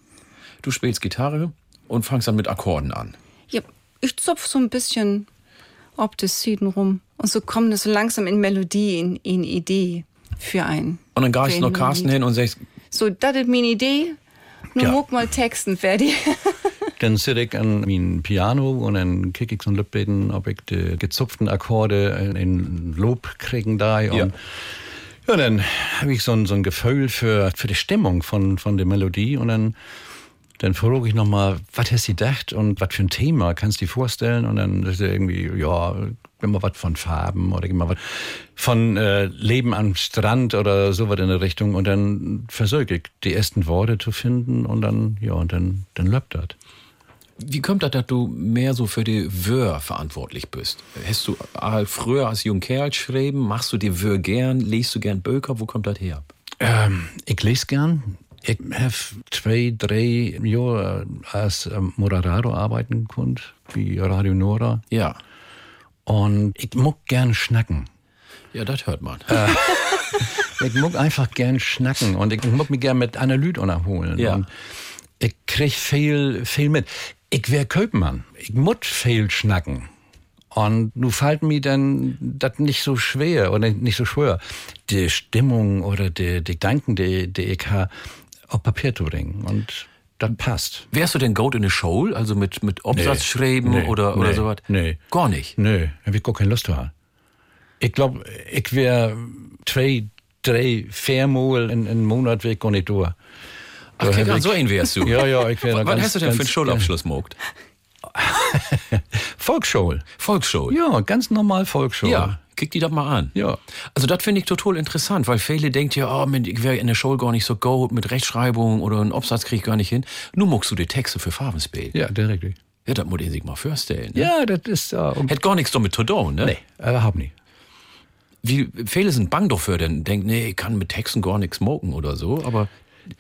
Du spielst Gitarre und fangst dann mit Akkorden an. Ja, ich zupf so ein bisschen ob das Seeden rum. Und so kommt es so langsam in Melodie, in, in Idee für einen. Und dann gehst du noch Carsten Lied. hin und sagst, So, das ist meine Idee. Nur Ja. muck mal Texten fertig. Dann sitze ich an mein Piano und dann kick ich so ein Lübbeten, ob ich die gezupften Akkorde in, in Lob kriegen da. Und Ja. ja, dann habe ich so ein, so ein Gefühl für, für die Stimmung von, von der Melodie und dann, dann frage ich nochmal, was hast du gedacht und was für ein Thema kannst du dir vorstellen? Und dann ist er irgendwie, ja, gib mal was von Farben oder gib mal was von äh, Leben am Strand oder sowas in der Richtung. Und dann versuche ich, die ersten Worte zu finden und dann, ja, und dann, dann läuft das. Wie kommt das, dass du mehr so für die Wör verantwortlich bist? Hast du früher als junger Kerl geschrieben? Machst du die Wör gern? Liest du gern Böker? Wo kommt das her? Ähm, ich lese gern. Ich habe zwei, drei Jahre als ähm, Moderator arbeiten können, wie Radio Nora. Ja. Und ich mag gern schnacken. Ja, das hört man. Ich mag einfach gern schnacken und ich mag mich gern mit Analyt unterholen. Ja. Und ich krieg viel, viel mit. Ich wär Köpmann. Ich muss viel schnacken. Und nu fällt mir dann das nicht so schwer oder nicht so schwer, die Stimmung oder die, die Gedanken, die, die ich habe, auf Papier zu bringen. Und das passt. Wärst du denn Goat in a Show? Also mit, mit Obsatzschreiben Nee, oder, oder nee, sowas? nee. Gar nicht. Nö, hab ich gar keine Lust zu Ich glaube, ich wär zwei, drei, viermal in, in einem Monat weg gar nicht durch. Ach, Da ich- so ein wärst du. Ja, ja, ich wär da Was ganz- hast du denn für einen ganz- Schulabschluss mogt? Volksschule. Volksschule. Ja, ganz normal Volksschule. Ja, kick die doch mal an. Ja. Also das finde ich total interessant, weil viele denken ja, oh, ich wäre in der Schule gar nicht so gut mit Rechtschreibung oder einen Absatz krieg ich gar nicht hin. Nun muckst du die Texte für Farbenspiel. Ja, richtig. Ja, das muss ich sich mal vorstellen. Ne? Ja, das ist, äh, um, Hätt gar nichts damit zu tun, ne? nee, überhaupt nicht. Wie, viele sind bang doch für, denn denken, nee, ich kann mit Texten gar nichts smoken oder so, aber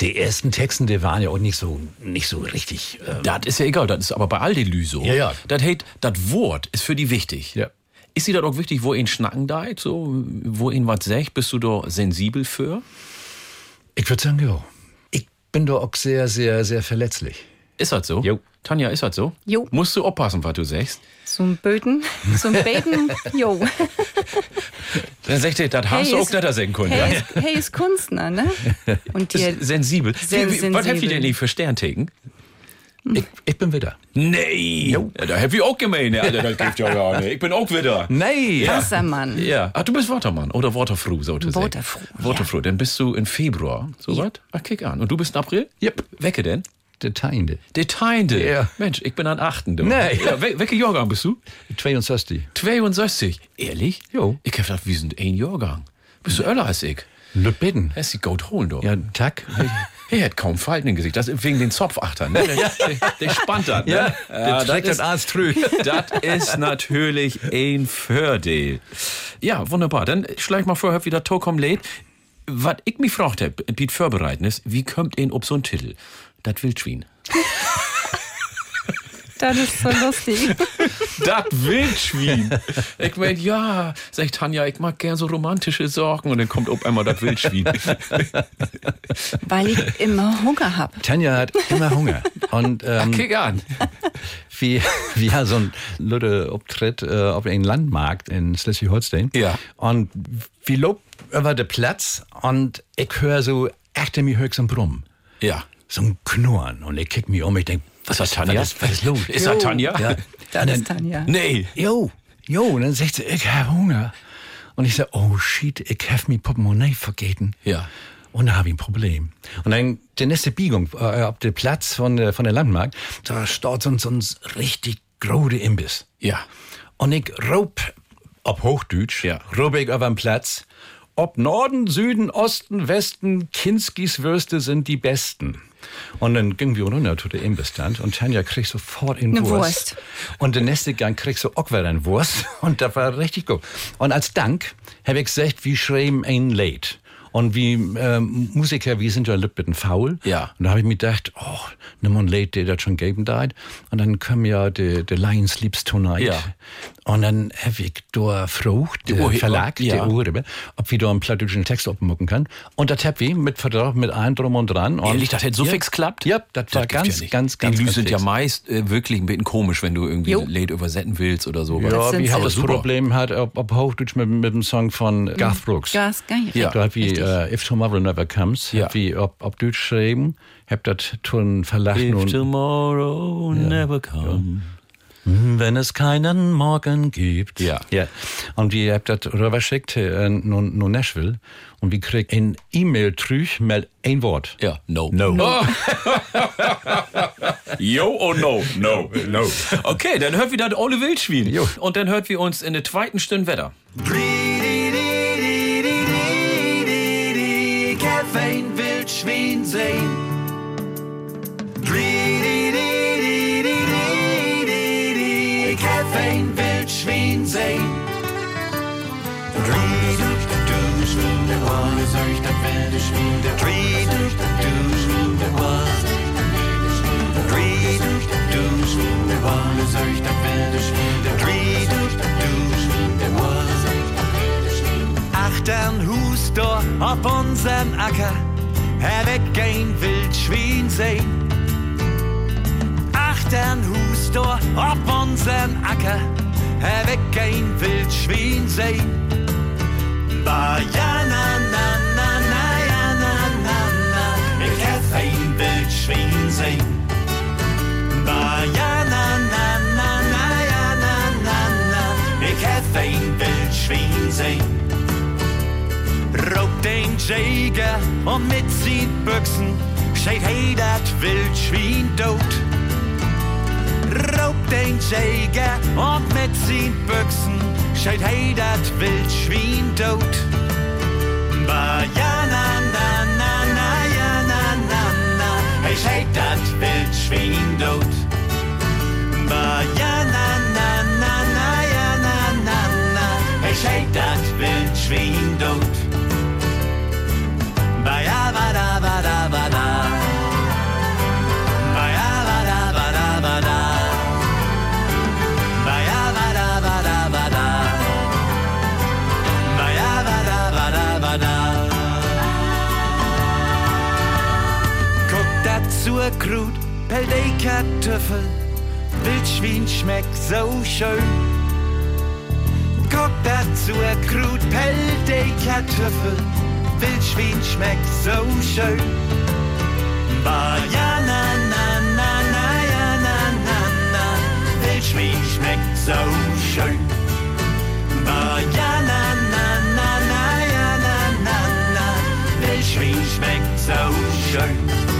Die ersten Texten, die waren ja auch nicht so, nicht so richtig, äh, das ist ja egal, das ist aber bei all den Lü so. Ja, ja. Das heißt, das Wort ist für die wichtig. Ja. Ist dir das auch wichtig, wo ihn schnacken da, so, wo ihn was sagt, bist du da sensibel für? ich würde sagen, ja. Ich bin da auch sehr, sehr, sehr verletzlich. Ist das so? Jo. Tanja, ist das so? Jo. Musst du aufpassen, was du sagst. Ein Böten, ein Beten, jo. Dann sagt er, das hast du auch nicht senken können. hey, ja? ist, hey ist Kunstner, ne? Und Ist dir, sensibel. Sehr wie, wie, was habt ihr sensibel. denn nicht für Sterntheken? Ich, ich bin wieder. Nee. Ja, da hab ich auch gemeint. Alter, das gibt ja gar nicht. Ich bin auch wieder. Nee. Wassermann. Ja. Ach, du bist Watermann oder Waterfru, so zu sagen. Waterfru, ja. Waterfru. Dann bist du im Februar, so Ja. was? Ach, kick an. Und du bist im April? Yep. Wecke denn? Der Teinde. Der Teinde. Ja. Mensch, ich bin an 8. Du. Nee. Ja, wel- welche Jahrgang bist du? 62. 62. Ehrlich? Jo. Ich hab gedacht, wir sind ein Jahrgang. Bist du älter als ich? Lübbitten. Hast die Goat holen, doch. Ja, Tag. Er hat kaum Falten im Gesicht. Das ist wegen den Zopfachtern. Ne? Der, der, der spannt das. Ne? Ja, der trägt das das Arzt trü. Das ist natürlich ein Fördel. Ja, wunderbar. Dann schlag ich mal vor, hab wieder Tokom lädt. Was ich mich gefragt hab, Piet vorbereiten ist, wie kommt ihn ob so ein Titel? Das Wildschwein. Das ist so lustig. Das Wildschwein. Ich mein, ja, sagt Tanja, ich mag gern so romantische Sorgen und dann kommt auf einmal das Wildschwein. Weil ich immer Hunger hab. Tanja hat immer Hunger. Und ähm, Kick an. wie, wie ja so ein Leute Auftritt äh, auf einem Landmarkt in Schleswig-Holstein. Ja. Und wie lob über den Platz und ich höre so echt in mir höchst ein Brumm. Ja. So ein Knurren. Und ich kick mich um, ich denk, was, das Tanja? Was ist, was ist los? Ist das Tanja? Ja. Das Und ist dann- Tanja. Nee. Jo, jo, und dann sagt sie, ich habe Hunger. Und ich sag, oh shit, ich habe mein Portemonnaie vergessen. Ja. Und da habe ich ein Problem. Und dann die nächste Biegung äh, auf dem Platz von der, von der Landmarkt, da steht so ein, so ein richtig große Imbiss. Ja. Und ich raub, ob Hochdeutsch, Ja. raub ich auf am Platz, ob Norden, Süden, Osten, Westen, Kinskis Würste sind die besten. Und dann gingen wir runter zu der Imbissstand und Tanja kriegt sofort in Eine Wurst. Wurst. Und der nächste Gang kriegst du auch wieder eine Wurst. Und das war richtig gut. Und als Dank habe ich gesagt, wir schreiben ein Lied. Und wie ähm, Musiker, wir sind ja ein bisschen faul. Ja. Und da habe ich mir gedacht, oh, nimm mal ein Lied, der das schon gegeben hat. Und dann kommen ja die, die Lion Sleeps Tonight. Ja. Und dann habe ich da gefragt, der Urheber, Verlag, ja. der Urheber, ob wir da einen plattdeutschen Text aufmucken können. Und das hab ich mit Vertrag, mit allem drum und dran. Und Ehrlich, das hätte so ja, fix klappt? Ja, das war gibt's ganz, ja ganz, ganz, Die ganz sind ja meist äh, wirklich ein bisschen komisch, wenn du irgendwie Jo. Lied übersetzen willst oder so. Ja, hat Aber das super. Problem hat, ob, ob Hochdeutsch mit, mit dem Song von Garth Brooks. Geil. Ja. Da wie Richtig. äh, If Tomorrow Never Comes, Ja. wie ob, ob Deutsch geschrieben, hab das tun verlachen If und tomorrow never come. Wenn es keinen Morgen gibt. Ja. ja. Und wie habt das rüberschickt, äh, nun, nun Nashville, und wie kriegt ein E-Mail trüch mal ein Wort. Ja, no. No. Oh. Yo oh no, no, no. Okay, dann hört wieder Ole Wildschwein. Jo. Und dann hört wir uns in der zweiten Stunde Wetter. Ein Wildschwein sehen. Der Wolle sucht das wilde Schwein. Der Tree der was. Der Wolle sucht das wilde Schwein. Der Tree der was. Achtern Hus auf unseren Acker, ich kein Wildschwein sehen. Achtern Hus da auf unseren Acker, ich kein Wildschwein sehen. Ba ja na na na na ja na na na, ich hab ein Wildschwein sehen. Ba ja na na na na ja na na na, ich hab ein Wildschwein sehen. Raubt den Jäger und mit seinen Büchsen steht hey dat Wildschwein tot. Raubt den Jäger und mit seinen Büchsen steht hey dat Wildschwein tot. Ba ja na na na na ja na na na, hey steht dat Wildschwein tot. Ba ja na na na na ja na na na, hey steht dat Wildschwein tot. Pelday Kartoffel, Wildschwein schmeckt so schön. Guck dazu Krut, Pelday Kartoffel, Wildschwein schmeckt so schön. Ba ja na na na ja na na na, Wildschwein schmeckt so schön. Ba ja na na na na ja na na na, Wildschwein schmeckt so schön.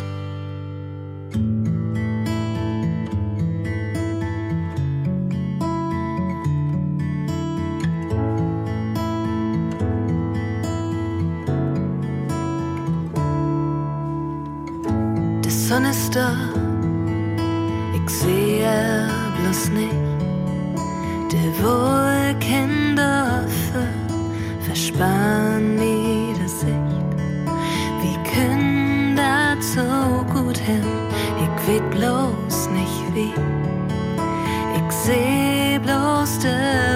da, ich sehe bloß nicht. Die Wolken dafür verspannen mir das Sicht. Wie können das so gut hin? Ich weet bloß nicht wie. Ich seh bloß die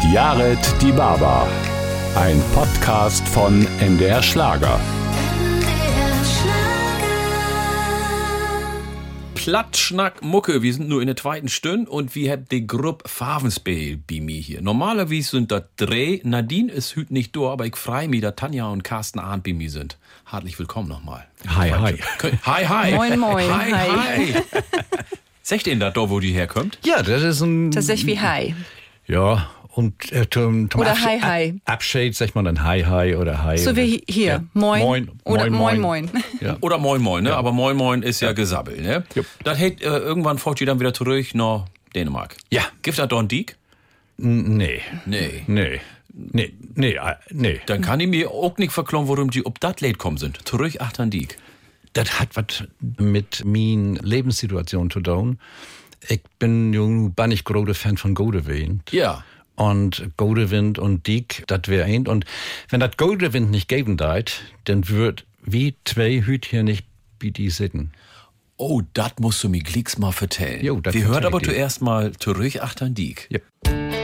Mit Jared Die Baba. Ein Podcast von MDR Schlager. Plattschnack Mucke, wir sind nur in der zweiten Stunde und wir haben die Gruppe Favenspähl bei mir hier. Normalerweise sind da drei, Nadine ist hüt nicht da, aber ich freue mich, dass Tanja und Carsten Ahn bei mir sind. Herzlich willkommen nochmal. Hi, hi. Hi, hi. Moin, moin. Hi, Hi. hi. Sagt ihr denn da, da, wo die herkommt? Ja, das ist ein. Tatsächlich wie Hi. Ja, und äh, zum, zum Oder Absch- Hi, hi. Abschied sagt man dann Hi, hi oder Hi. So oder, wie hier. Ja. Moin. Moin. Oder moin, moin, moin. Ja. Oder Moin Moin, ne? Aber Moin Moin ist ja, Gesabbel, ne? Das hält, äh, irgendwann fort ihr dann wieder zurück nach Dänemark. Ja. Gibt da Don Diek? Nee. Nee. Nee. Nee. Nee. äh, Nee. Dann kann ich mir auch nicht verklauen, warum die ob dat late kommen sind. Zurück achtern Diek. Das hat was mit min Lebenssituation zu tun. Ich bin jung, bin ich großer Fan von Godewind. Ja. Und Godewind und Diek, das wär ein. Und wenn das Godewind nicht geben deit, dann wird wie zwei Hüt hier nicht wie die sitten. Oh, dat musst du mir Glicks mal vertellen. Jo, Wir vertell aber zuerst mal zurück achtern Diek. Yep.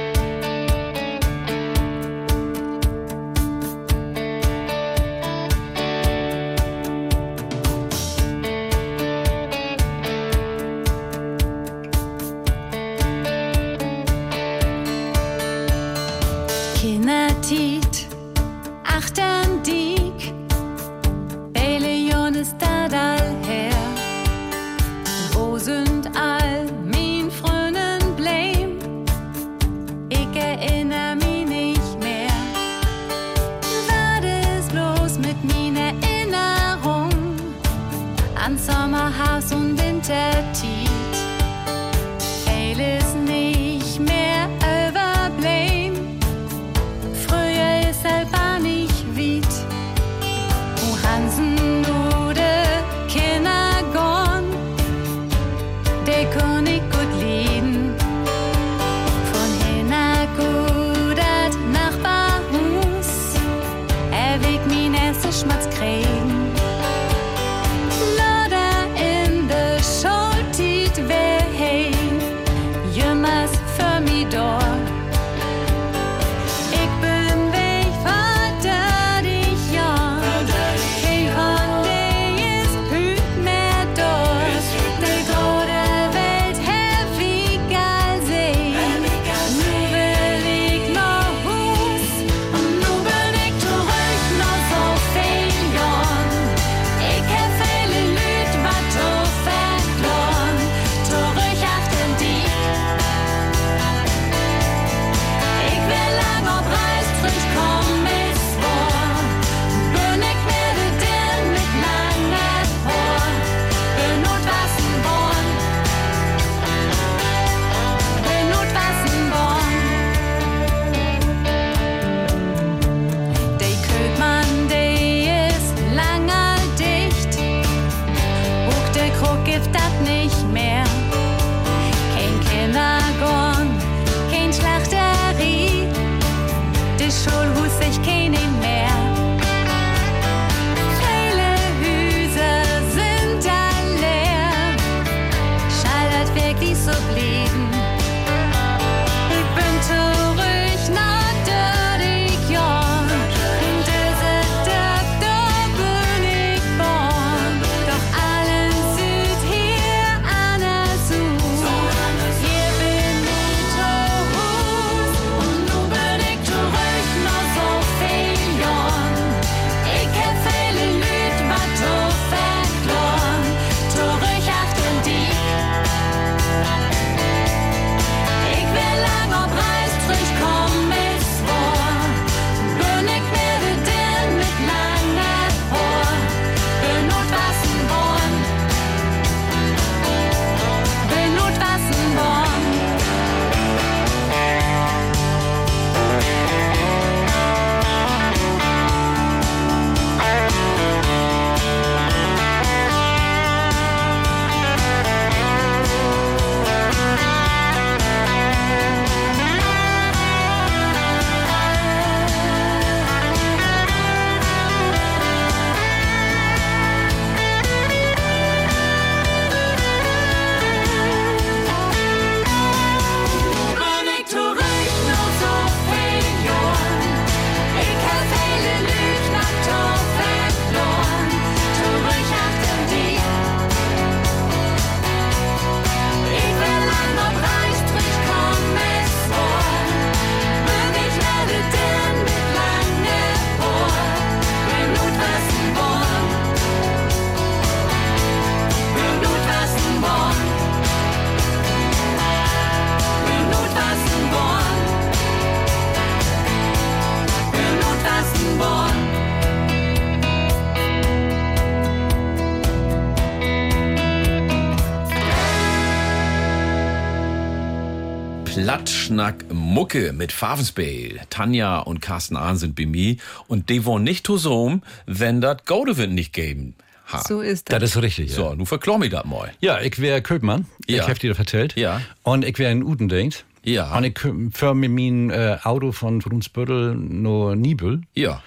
Mucke mit Favensbale. Tanja und Carsten Ahn sind bei mir und die wollen nicht zusammen, wenn das Godewind nicht geben. Ha. So ist Das das. ist richtig. Ja. So, nun verklor mir das mal. Ja, ich wäre Köpmann. Ja. Ich hab dir das erzählt. Ja. Und ich wäre in Udendenkt. Ja. Und ich fahre mit meinem äh, Auto von Brunsbüttel nur Nibel. Ja.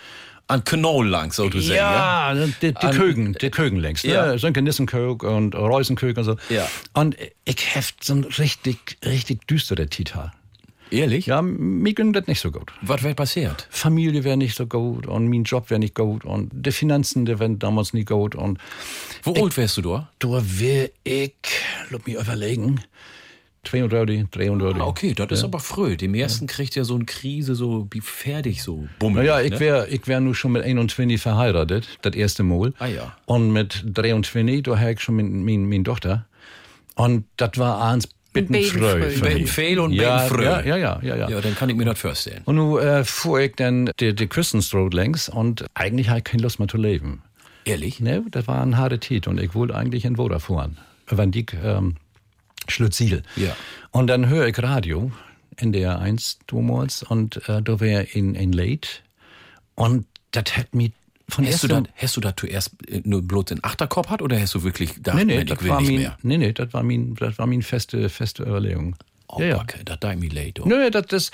An Knoll lang, so zu sagen. Ja, die, die An- Kögen, die Kögen längst. Ja. Ne? So ein Nissenkög und Reusenkög und so. Ja. Und ich heft so ein richtig, richtig düsterer Titel. Ehrlich? Ja, mir ging das nicht so gut. Was wäre passiert? Familie wäre nicht so gut und mein Job wäre nicht gut und die Finanzen, die wären damals nicht gut und Wo alt wärst du da? da wäre ich, lass mich überlegen, 32, 33. Ah, okay, das ist aber früh. Dem ersten kriegt ja so eine Krise so wie fertig, so bummelig. Naja, ich ne? wäre ich wär nur schon mit 21 verheiratet, das erste Mal. Ah, ja. Und mit 23, da hatte ich schon meine mein, mein Tochter. Und das war eins bitten Beten früh. früh. für Beten mich. fehl und ja, beten früh. Ja, ja, ja, ja. ja. Ja, dann kann ich mir das vorstellen. Und nun äh, fuhr ich dann die, die Küstenstraße längs und eigentlich hatte ich keine Lust mehr zu leben. Ehrlich? Ne, das war ein harter Tit und ich wollte eigentlich in Woda fahren. Dick ähm, Schlütziel. Ja. Und dann höre ich Radio, NDR 1 damals, und äh, da wäre in, in Late. Und das hat mich von Hast du, das, hast du das zuerst äh, nur bloß den Achterkopf hat oder hast du wirklich gedacht, Nee, nee, das war nicht mein, mehr? nee, nee, das war mein, das war mein feste, feste Überlegung. Oh, ja, okay, das da mir leid. Nö, das, das,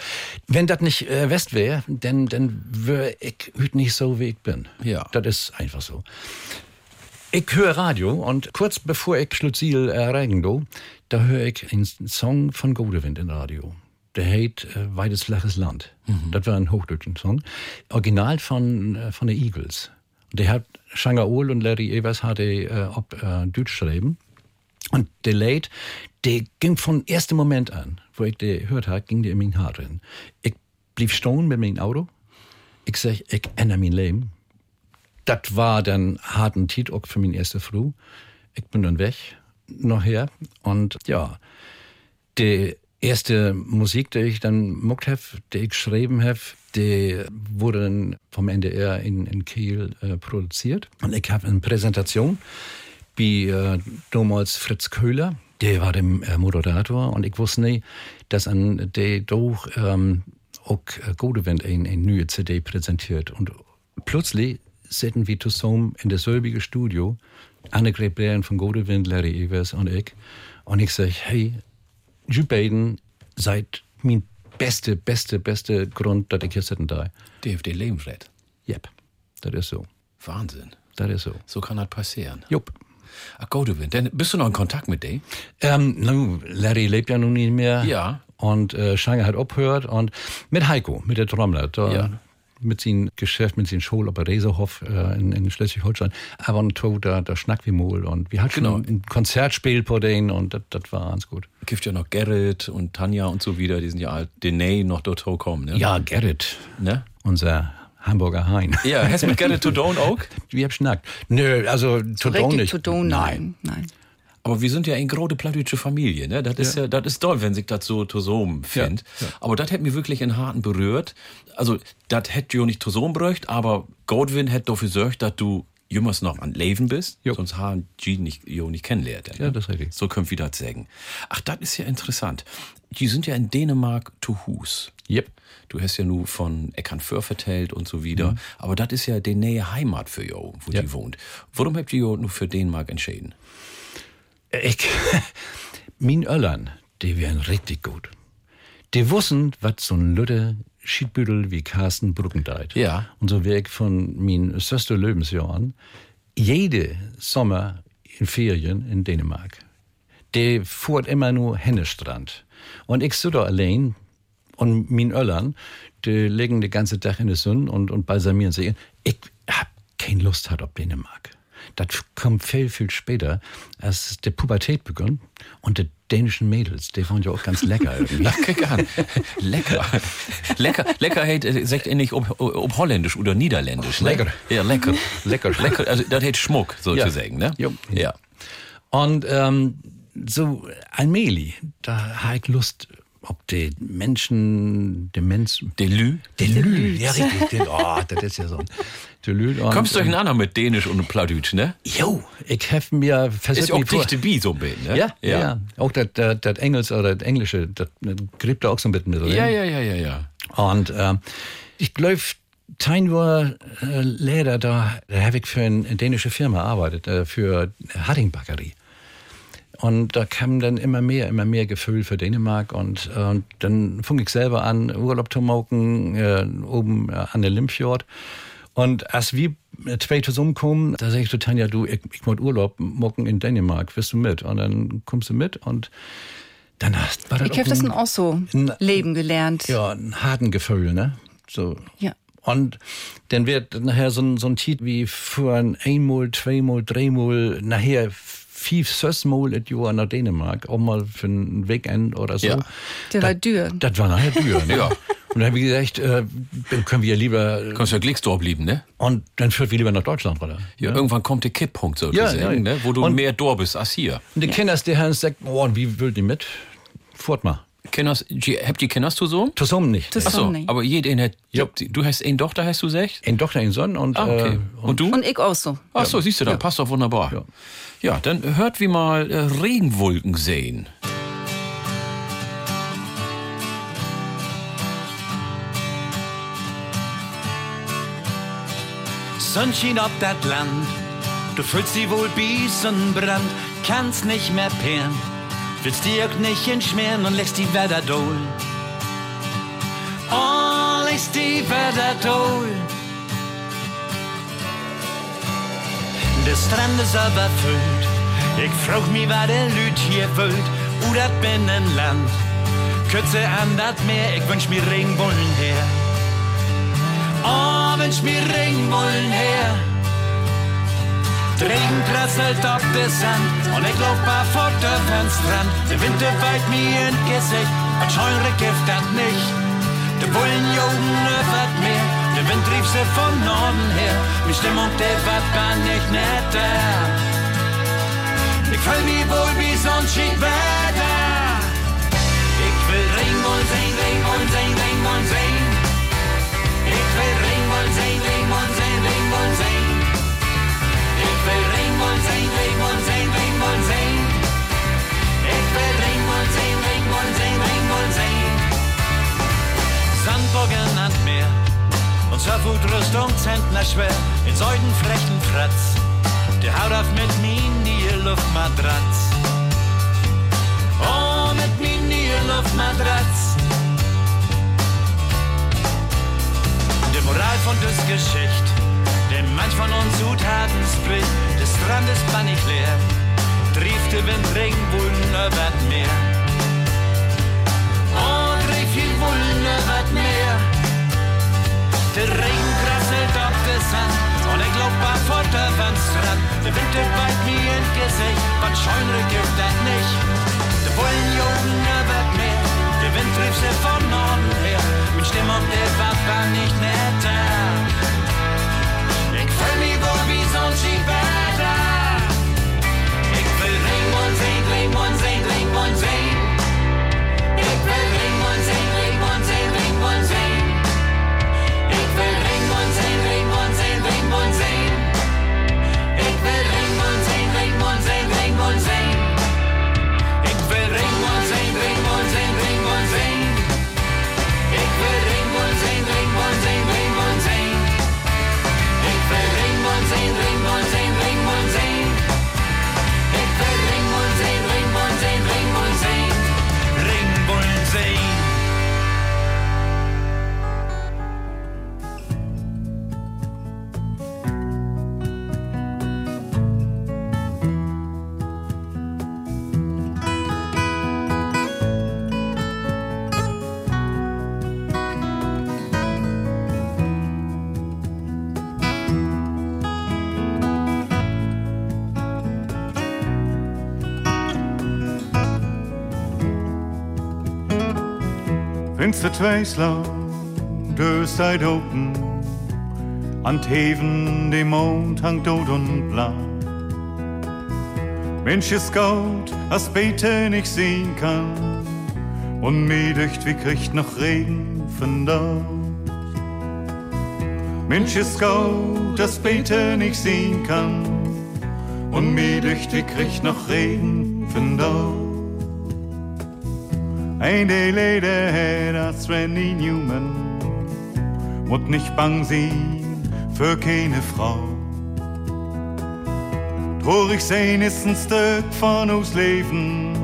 wenn das nicht äh, West wäre, dann, dann wäre ich heute nicht so, wie ich bin. Ja. Das ist einfach so. Ich höre Radio und kurz bevor ich Schlutzil äh, reingehen, da höre ich einen Song von Godewind im Radio. Der heißt äh, Weites flaches Land. Das war ein hochdeutscher Song. Original von, äh, von den Eagles. Und der hat Shanga Ohl und Larry Evers hatte äh, ob äh, Deutsch schreiben. Und der Lied, der ging von ersten Moment an, wo ich den gehört habe, ging der in mein Haar drin. Ich blieb stehen mit meinem Auto. Ich sag, ich ändere mein Leben. Das war dann harten Tit auch für mein erste Früh. Ich bin dann weg, nachher. Und ja, die erste Musik, die ich dann muckt habe, die ich geschrieben habe, die wurde dann vom NDR in, in Kiel äh, produziert. Und ich habe eine Präsentation bei äh, damals Fritz Köhler, der war der äh, Moderator und ich wusste nicht, dass an der doch ähm, auch äh, Godewind eine ein neue CD präsentiert. Und plötzlich sitzen wir zusammen in derselbigen Studio, Annegret Bären von Godewind, Larry Evers und ich. Und ich sage, hey, ihr beiden seid mein beste, beste, beste Grund, dass ich hier sitzen da. DFD Lebensret. Yep, das ist so. Wahnsinn. Das ist so. So kann das passieren. Jupp. Ach, Godewind, dann bist du noch in Kontakt mit dem? Ähm, nu, Larry lebt ja nun nicht mehr. Ja. Und äh, Schange hat aufgehört und mit Heiko, mit der Trommler, da, Ja. Mit seinem Geschäft, mit seinem Schul auf der Reserhof äh, in, in Schleswig-Holstein. Aber ein to, da, da schnack wie Mol und wir hatten Genau. ein Konzertspiel vor denen und das war ganz gut. Gibt ja noch Gerrit und Tanja und so wieder, die sind ja alt, Dene noch dort kommen, ne? Ja, Gerrit, Ne? unser Hamburger Hein. Ja, hast du mit Gerrit to Don't auch? Wir haben schnackt. Nö, also So to richtig nicht. zu tun, nein. nein. Aber wir sind ja eine große plattdeutsche Familie, ne? Das ist ja, das ist toll, wenn sich das so zusammen findet. Aber das hat mir wirklich in Harten berührt. Also, das hätte jo nicht zusammen bräucht, aber Godwin hätte dafür gesorgt, dass du jümmers noch an Leben bist, Jo. sonst haben die nicht, jo nicht kennenlernt. Ja, das richtig. So können wir das sagen. Ach, das ist ja interessant. Die sind ja in Dänemark zu Hus. Yep. Du hast ja nur von Eckern Föhr vertellt und so wieder. Aber das ist ja die nähe Heimat für Jo, wo Ja. die wohnt. Warum habt ihr jo nur für Dänemark entschieden? Ich, min Öllern, die wären richtig gut. Die wussten, was so ein Lütte Schiedbüdel wie Carsten Brücken deit. Ja. Und so wär ich von min söster Lebensjahren jede Sommer in Ferien in Dänemark. Der fuhrt immer nur Hennestrand. Und ich so da allein und min Öllern, die legen den ganzen Tag in der Sonne und, und balsamieren sich. Ich hab keine Lust hat auf Dänemark. Das kommt viel, viel später, als die Pubertät begann. Und die dänischen Mädels, die waren ja auch ganz lecker. Ach, guck an. Lecker. Lecker. Lecker heißt, äh, sagt ihr nicht ob, ob Holländisch oder Niederländisch. Ne? Lecker. Ja, lecker. Lecker. Lecker. Also, das heißt Schmuck, sozusagen, ne? Jo. Ja. Und ähm, so allmählich, da habe ich Lust, ob die Menschen, Demenz. Delü? Delü, ja richtig. Oh, das ist ja so ein Delü. Und, Kommst du durcheinander mit Dänisch und Plattdeutsch, ne? Jo, ich habe mir versucht, Ist auch dichte Bi so ein bisschen, ne? Ja, ja, ja. Auch das, das, das Engels oder das Englische, das, greift da auch so ein bisschen mit rein. Ja, ja, ja, ja, ja. Und ähm, ich glaube, Tein war äh, Lehrer, da, da habe ich für eine, dänische Firma arbeitet, äh, für Haddingbackerie. Und da kam dann immer mehr, immer mehr Gefühl für Dänemark. Und, äh, und dann fing ich selber an, Urlaub zu machen, äh, oben äh, an der Limfjord. Und als wir äh, zwei zusammenkommen, da sag ich zu Tanja, du, ich, ich muss Urlaub machen in Dänemark, wirst du mit? Und dann kommst du mit und dann hast war das Ich habe das ein- auch so Na- leben gelernt. ja, ein harten Gefühl, ne? So. Ja. Und dann wird nachher so ein, so ein Titel wie für ein einmal, zweimal, dreimal, nachher fünf, sechsmal et Jahr nach Dänemark, auch mal für ein Weekend oder so. Ja. Der war dür. Das war nachher Dür, ne? Ja. Und dann habe ich gesagt, äh, dann können wir ja lieber, Kannst ja Glicksdorf bleiben, ne? und dann führt wir lieber nach Deutschland, oder? Ja, irgendwann kommt der Kipppunkt sozusagen, Ja, ja. Ne? wo du Und- mehr Dor bist als hier. Und die Kinder, die haben gesagt, oh, und wie will die mit? Fort mal. Kenners, habt ihr Kenners du Sohn? Zusammen nicht. Das- Achso, nicht. aber jeder hat. Ja. Du hast eine Tochter, hast du gesagt? Ein Tochter, ein Sohn und, Ah, okay. äh, und du? Und ich auch so. Ach so, siehst du, dann passt doch wunderbar. Ja. Ja, dann hört wie mal äh, Regenwolken sehen. Sonnenschein auf das Land, du fühlst die wohl Brand, kannst nicht mehr peeren, willst dir nicht entschmieren und lässt die Wetter dohl. Oh, lässt die Wetter dohl. Der Strand ist überfüllt, ich frag mich, was der Lüt hier füllt, u dat Binnenland. Kürze an dat Meer, ich wünsch mir Regenbollen her. Oh, wünsch mir Regenbollen her. Der Regen prasselt auf der Sand und ich lauf barfuß auf den Strand. Der Wind der weit mir in Gesicht und scheure Gift dat nicht. Der Bullen jogen öffert mehr, der Wind rief sie von Norden her. Die Stimmung der wat war nicht netter. Ich fühl mich wohl wie Sonnenschein Wetter. Ich will Regenbollen sehen, Regenbollen sehen, Regenbollen sehen. Ich will Regenbollen sehen, Regenbollen sehen, Regenbollen sehen. Ich will Regenbollen sehen, Regenbollen sehen, Regenbollen sehen. Ich will Regenbollen sehen, Regenbollen sehen, Regenbollen sehen. Sandburgen an Meer und Surfutrüstung Zentner schwer in solchen frechen Fratz. Der haut auf mit Mini Luftmatratz. Oh, mit Mini Luftmatratz. Die Moral von des Geschicht, der manch von uns Zutaten spricht, des Strandes bannig leer, trieft der Wind Regenwullen über Meer. Oh, Der Regen prasselt auf der Sand und ich glaub war vor der Wind weit mir ins Gesicht, was scheunere gibt das nicht. Der Bullen jogen das Meer, der Wind trieb sie von Norden her. Mit Stimmung der war nicht netter. Ich fühl mich wohl wie so ein Skiwetter. Deur staat open. Aan het de mond hangt dood und blau. Mensch ist Gott, was Peter nicht sehen kann. Und mir dücht, wie kriegt noch Regen von da. Mensch ist gut, das Beete nicht sehen kann. Und mir dücht, wie kriegt noch Regen von da. Ein day later, das Randy Newman. Mut nicht bang sein für keine Frau. Traurig sein ist ein Stück von uns Leben.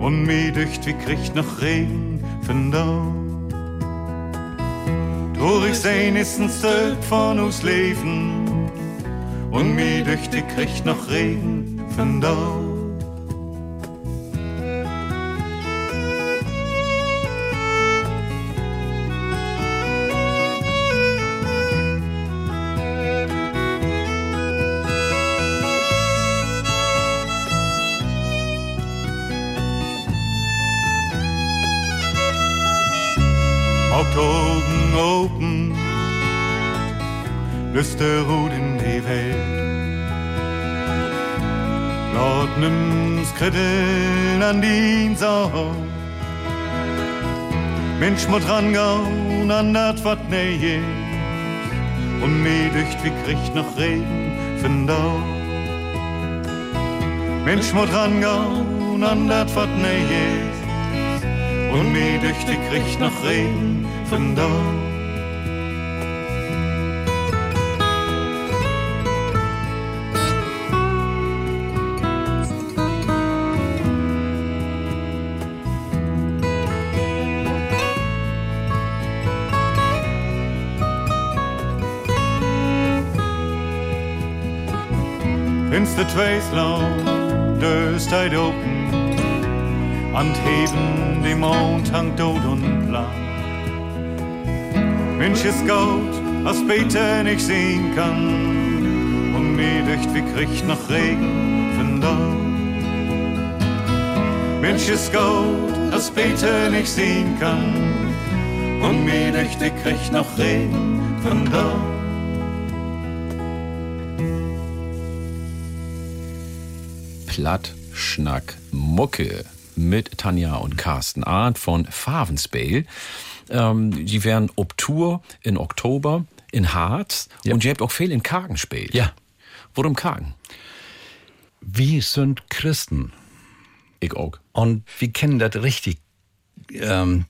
Und mir dücht, wie kriegt noch Regen von da. Traurig sein ist ein Stück von uns Leben. Und mir dücht, wie kriegt noch Regen von da. Sau. Mensch muss rangauen an dat wat nähe und mir dücht wie kriegt noch Regen von da. Mensch muss rangauen an dat wat nähe und mir dücht wie kriegt noch Regen von da. Wenn's de Tweeslau döst halt open, an Heben dem Mond hangt tot und blau. Mensch ist gut, was Peter nicht sehen kann. Und mir dücht, wie kriegt noch Regen von da. Mensch ist gut, was Peter nicht sehen kann. Und mir dücht, wie kriegt noch Regen von da. Platt, Schnack, Mucke mit Tanja und Carsten Arndt von Favensbale. Ähm, die wären ob Tour in Oktober in Harz und ihr habt auch viel in Kagen gespielt. Ja. Worum Kagen? Wir sind Christen. Ich auch. Und wir kennen das richtig. Ähm,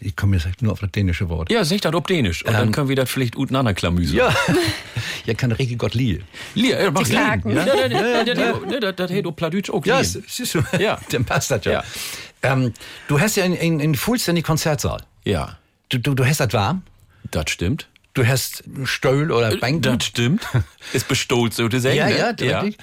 ich komme jetzt nur auf das dänische Wort. Ja, sag das ob Dänisch. Und dann können wir das vielleicht untereinander klamüsen. Ja. ja, kann richtig Gott lieb. Lia, ja, Kagen. Ja, ja, ja, ja, ja, ja, das- hätte auch Pladütsch auch Ja, siehst du. Ja. Dann passt das ja. Ja. Ähm, du hast ja einen, vollständigen Konzertsaal. Ja, Du, du, du hast das warm. das stimmt. Du hast Stuhl oder Banken. Das stimmt. Ist bestohlt sozusagen. Ja, ne? ja, richtig.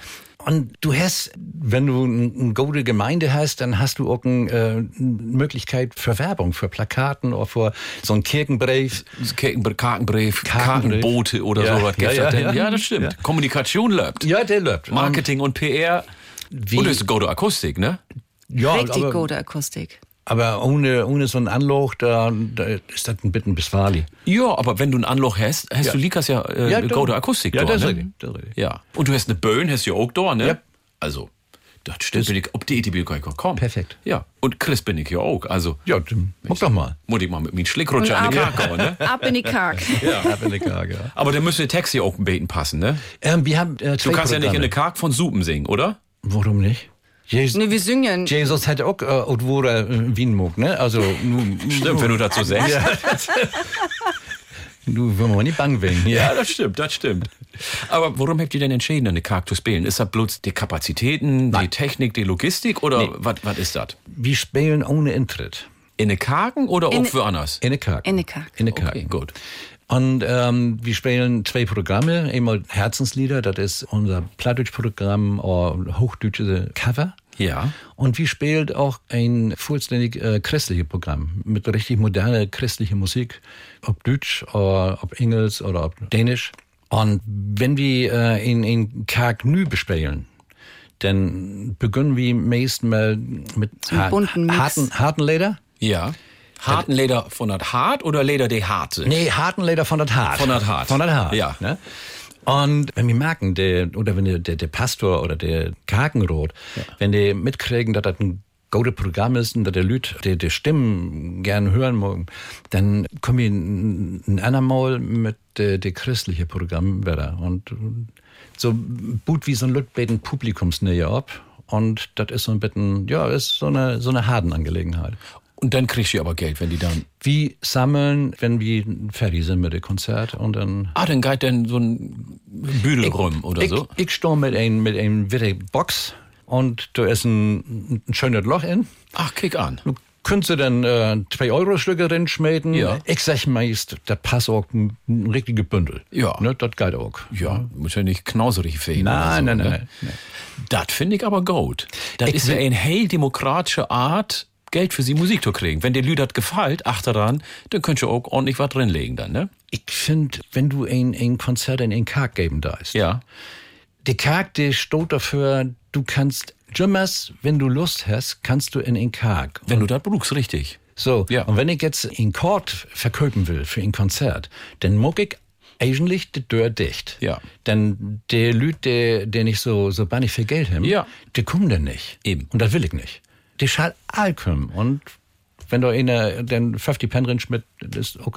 Und du hast, wenn du ein- eine gute Gemeinde hast, dann hast du auch eine äh, Möglichkeit für Werbung, für Plakaten oder für so ein Kirchenbrief. Kartenbrief, Kartenbrief, Kartenbrief. Kartenboote oder Ja, sowas. ja, ja, ja. ja, das stimmt. Ja. Kommunikation läuft. Ja, der läuft. Marketing und PR. Wie- Und das ist gute Akustik, ne? Ja, Richtig aber, gute Akustik. Aber ohne, ohne so einen Anloch, da, da ist das ein bisschen besvärlig. Ja, aber wenn du ein Anloch hast, hast Ja. du Likas ja, äh, Ja, gute Akustik ja, da, das ist ne? richtig, das. Ja. Und du hast eine Böen, hast du ja auch da, ne? Ja. Also, das stimmt. Bin ich, ob die Idee bin ich gar nicht. Perfekt. Ja. Und Chris bin ich ja auch. Also, Ja, dann guck doch mal. muss ich mal mit mir Schlickrutscher an den ab- Kakao, ne? Ab in die Karg. Ja. Ab in die Kage, ja. Aber dann müsste der Text hier auch ein Beten passen, ne? Ähm, wir haben äh, zwei Du kannst ja nicht in eine Karg von Supen singen, oder? Warum nicht? Jesus, Ne, wir singen. Jesus hat auch äh, Outwura äh, Wien mag, ne? Also, nu, Stimmt, wenn du dazu sagst. Ja. du, wenn man nicht bang wegen. Ja. Ja, das stimmt, das stimmt. Aber warum habt ihr denn entschieden, eine Karg zu spielen? Ist das bloß die Kapazitäten, die Technik, die Logistik oder was was ist das? Wir spielen ohne Eintritt. In eine Kargen oder In- auch woanders? In der Kage. In die Karg. In der Kage. Okay, gut. Und ähm, wir spielen zwei Programme. Einmal Herzenslieder, das ist unser Plattdeutsch-Programm oder hochdeutsche Cover. Ja. Und wir spielen auch ein vollständig äh, christliches Programm mit richtig moderner christlicher Musik, ob Deutsch oder ob Englisch oder ob Dänisch. Und wenn wir äh, in, in Karg Nü bespielen, dann beginnen wir meist mal mit Mix. harten, harten Leder. Ja. Harten Leder von das Hart oder Leder der Harte? Nee, harten Leder von das Hart. Von das Hart. Von das Hart. Ja. Ne? Und wenn wir merken, der, oder wenn der, der, der Pastor oder der Kakenrot, wenn die mitkriegen, dass das ein gute Programm ist und dass der Lüt die, die Stimmen gern hören mögen, dann komme ich ein, ein andermal mit de, de christliche Programm wieder. Und äh, so gut wie so ein Lütbeten Publikumsnähe ab. Und das ist so ein bisschen, ja, ist so eine, so eine Hardenangelegenheit. Und dann kriegst du aber Geld, wenn die dann. Wir sammeln, wenn wir fertig sind mit dem Konzert und dann. Ah, dann geht dann so ein Büdel rum oder ich, so. Ich stehe mit einem mit einem Box und da ist ein, ein schönes Loch in. Ach, kick an. Du könntest du dann äh, zwei Euro Stücke reinschmieden. Ja. Ich sag meist, das passt auch ein, ein richtiges Bündel. Ja. Ne, das geht auch. Ja, muss ja nicht knauserig fehlen. Nein, so, nein, ne? nein, nein. Das finde ich aber gut. Das Ich ist ja eine hell demokratische Art, Geld für sie Musik zu kriegen. Wenn dir Lüdert gefällt, achter daran, dann könnt ihr auch ordentlich was drinlegen dann, ne? Ich finde, wenn du ein, ein Konzert in ein Kark geben darfst, Ja. der Kark, der steht dafür, du kannst, Jimmers, wenn du Lust hast, kannst du in ein Kark. Wenn du das brauchst, richtig. So, Ja. und wenn ich jetzt einen Chord verkaufen will für ein Konzert, dann muck ich eigentlich die Tür dicht. Ja. Denn der Lüd, der, der nicht so, so bannig viel Geld haben, Ja. der kommt dann nicht. Eben. Und das will ich nicht. Der schall all kommen. Und wenn da einer dann 50 Pen drin schmidt, ist auch,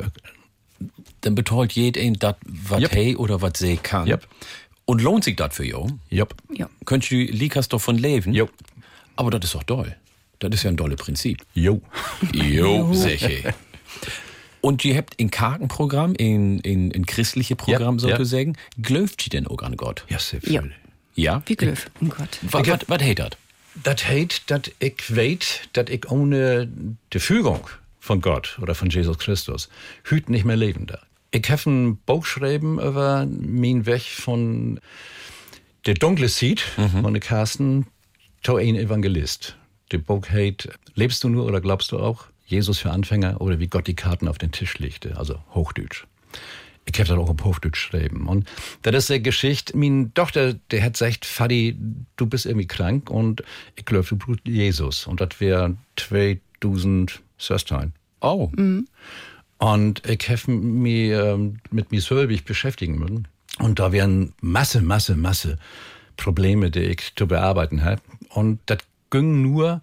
Dann betreut jeder das, was Yep. hey oder was sie kann. Yep. Und lohnt sich das für jo? Jupp. Ja. Könnt du Likas doch von leben? Jo. Aber das ist doch toll. Das ist ja ein dolle Prinzip. Jo. Jo, sicher. Und ihr habt ein Kartenprogramm, ein, ein, ein christliche Programm Ja, ja. sozusagen. Glaubt ihr denn auch an Gott? Ja, sehr Ja. viel. Ja? Wie Glöf, um Gott. Was hat das? Das heißt, dass ich weiß, dass ich ohne die Fügung von Gott oder von Jesus Christus hüt nicht mehr leben darf. Ich habe ein Buch geschrieben über meinen Weg von der dunkle Seed von der Carsten zu ein Evangelist. Der Buch heißt Lebst du nur oder glaubst du auch? Jesus für Anfänger oder wie Gott die Karten auf den Tisch legte, also Hochdeutsch. Ich habe das auch auf Hochdeutsch geschrieben. Und das ist eine Geschichte. Meine Tochter, der hat gesagt, Fadi, du bist irgendwie krank und ich glaube, du brauchst Jesus. Und das wäre 2016. Oh. Und ich habe mich ähm, mit mir selbst beschäftigen müssen. Und da wären Masse, Masse, Masse Probleme, die ich zu bearbeiten habe. Und das ging nur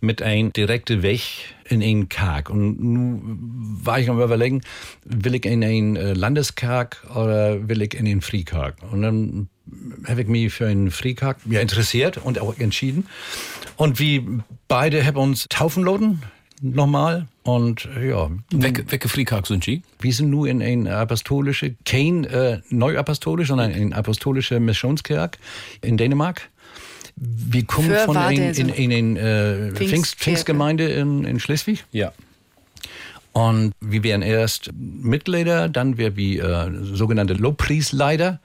mit ein direkten Weg in einen Kark. Und nun war ich am überlegen, will ich in einen äh, Landeskark oder will ich in den Freekark? Und dann habe ich mich für einen Freekark ja, interessiert und auch entschieden. Und wie beide haben uns taufen lassen, nochmal. Und ja, Welche, welche Freikirche sind Sie? wir sind nur in ein apostolische, kein äh, neuapostolisch, sondern ein apostolische Missionskirche in Dänemark. Wir kommen Für von so in, in, in äh, Pfingst. Pfingstgemeinde in, in Schleswig. Ja. Und wir wären erst Mitglieder, dann wären wir äh, sogenannte Lobpreisleiter.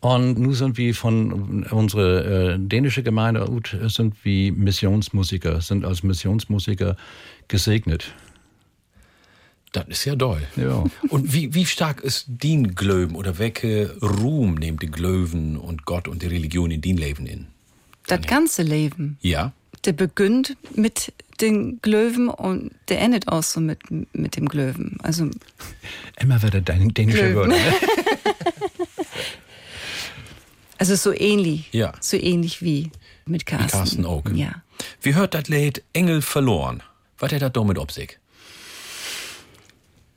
Und nun sind wir von unserer äh, dänische Gemeinde ut, sind wir Missionsmusiker, sind als Missionsmusiker gesegnet. Das ist ja doll. Ja. Und wie, wie stark ist din Glöben oder welche Ruhm nehmt die Glöwen und Gott und die Religion in din Leben in? Das ganze Leben, Ja? der beginnt mit den Glöwen und der endet auch so mit, mit dem Glöwen. Also Immer wieder deine dänische Glöwen. Wörter. Ne? Also so ähnlich. Ja. So ähnlich wie mit Carsten. Carsten auch. Ja. Wie hört das Lied Engel verloren? Was hat das damit ob sich?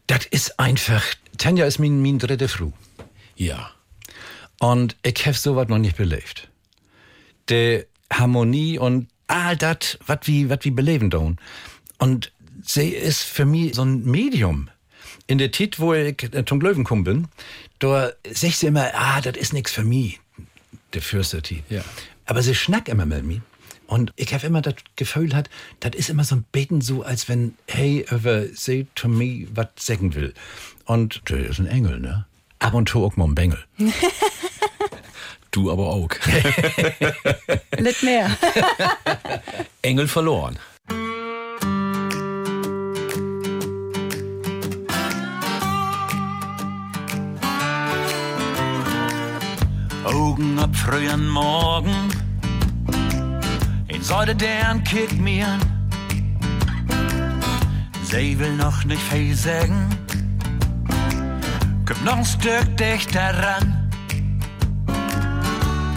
Das ist einfach. Tanja ist mein, mein dritte Frau. Ja. Und ich habe sowas noch nicht belebt. Die Harmonie und all das, was wir, was wir beleben tun. Und sie ist für mich so ein Medium. In der Zeit, wo ich äh, zum Löwen gekommen bin, da sagt sie immer, ah, das ist nix für mich, der Fürstertie. Ja. Aber sie schnackt immer mit mir. Und ich habe immer das Gefühl, hat, das ist immer so ein Beten so, als wenn, hey, über sie to me was sagen will. Und der ist ein Engel, ne? Ab und zu auch mal ein Bengel. Du aber auch. Nicht mehr. Engel verloren. Augen ab frühen Morgen. In sollte deren Kick mir. Sie will noch nicht viel sagen. Kommt noch ein Stück dichter ran.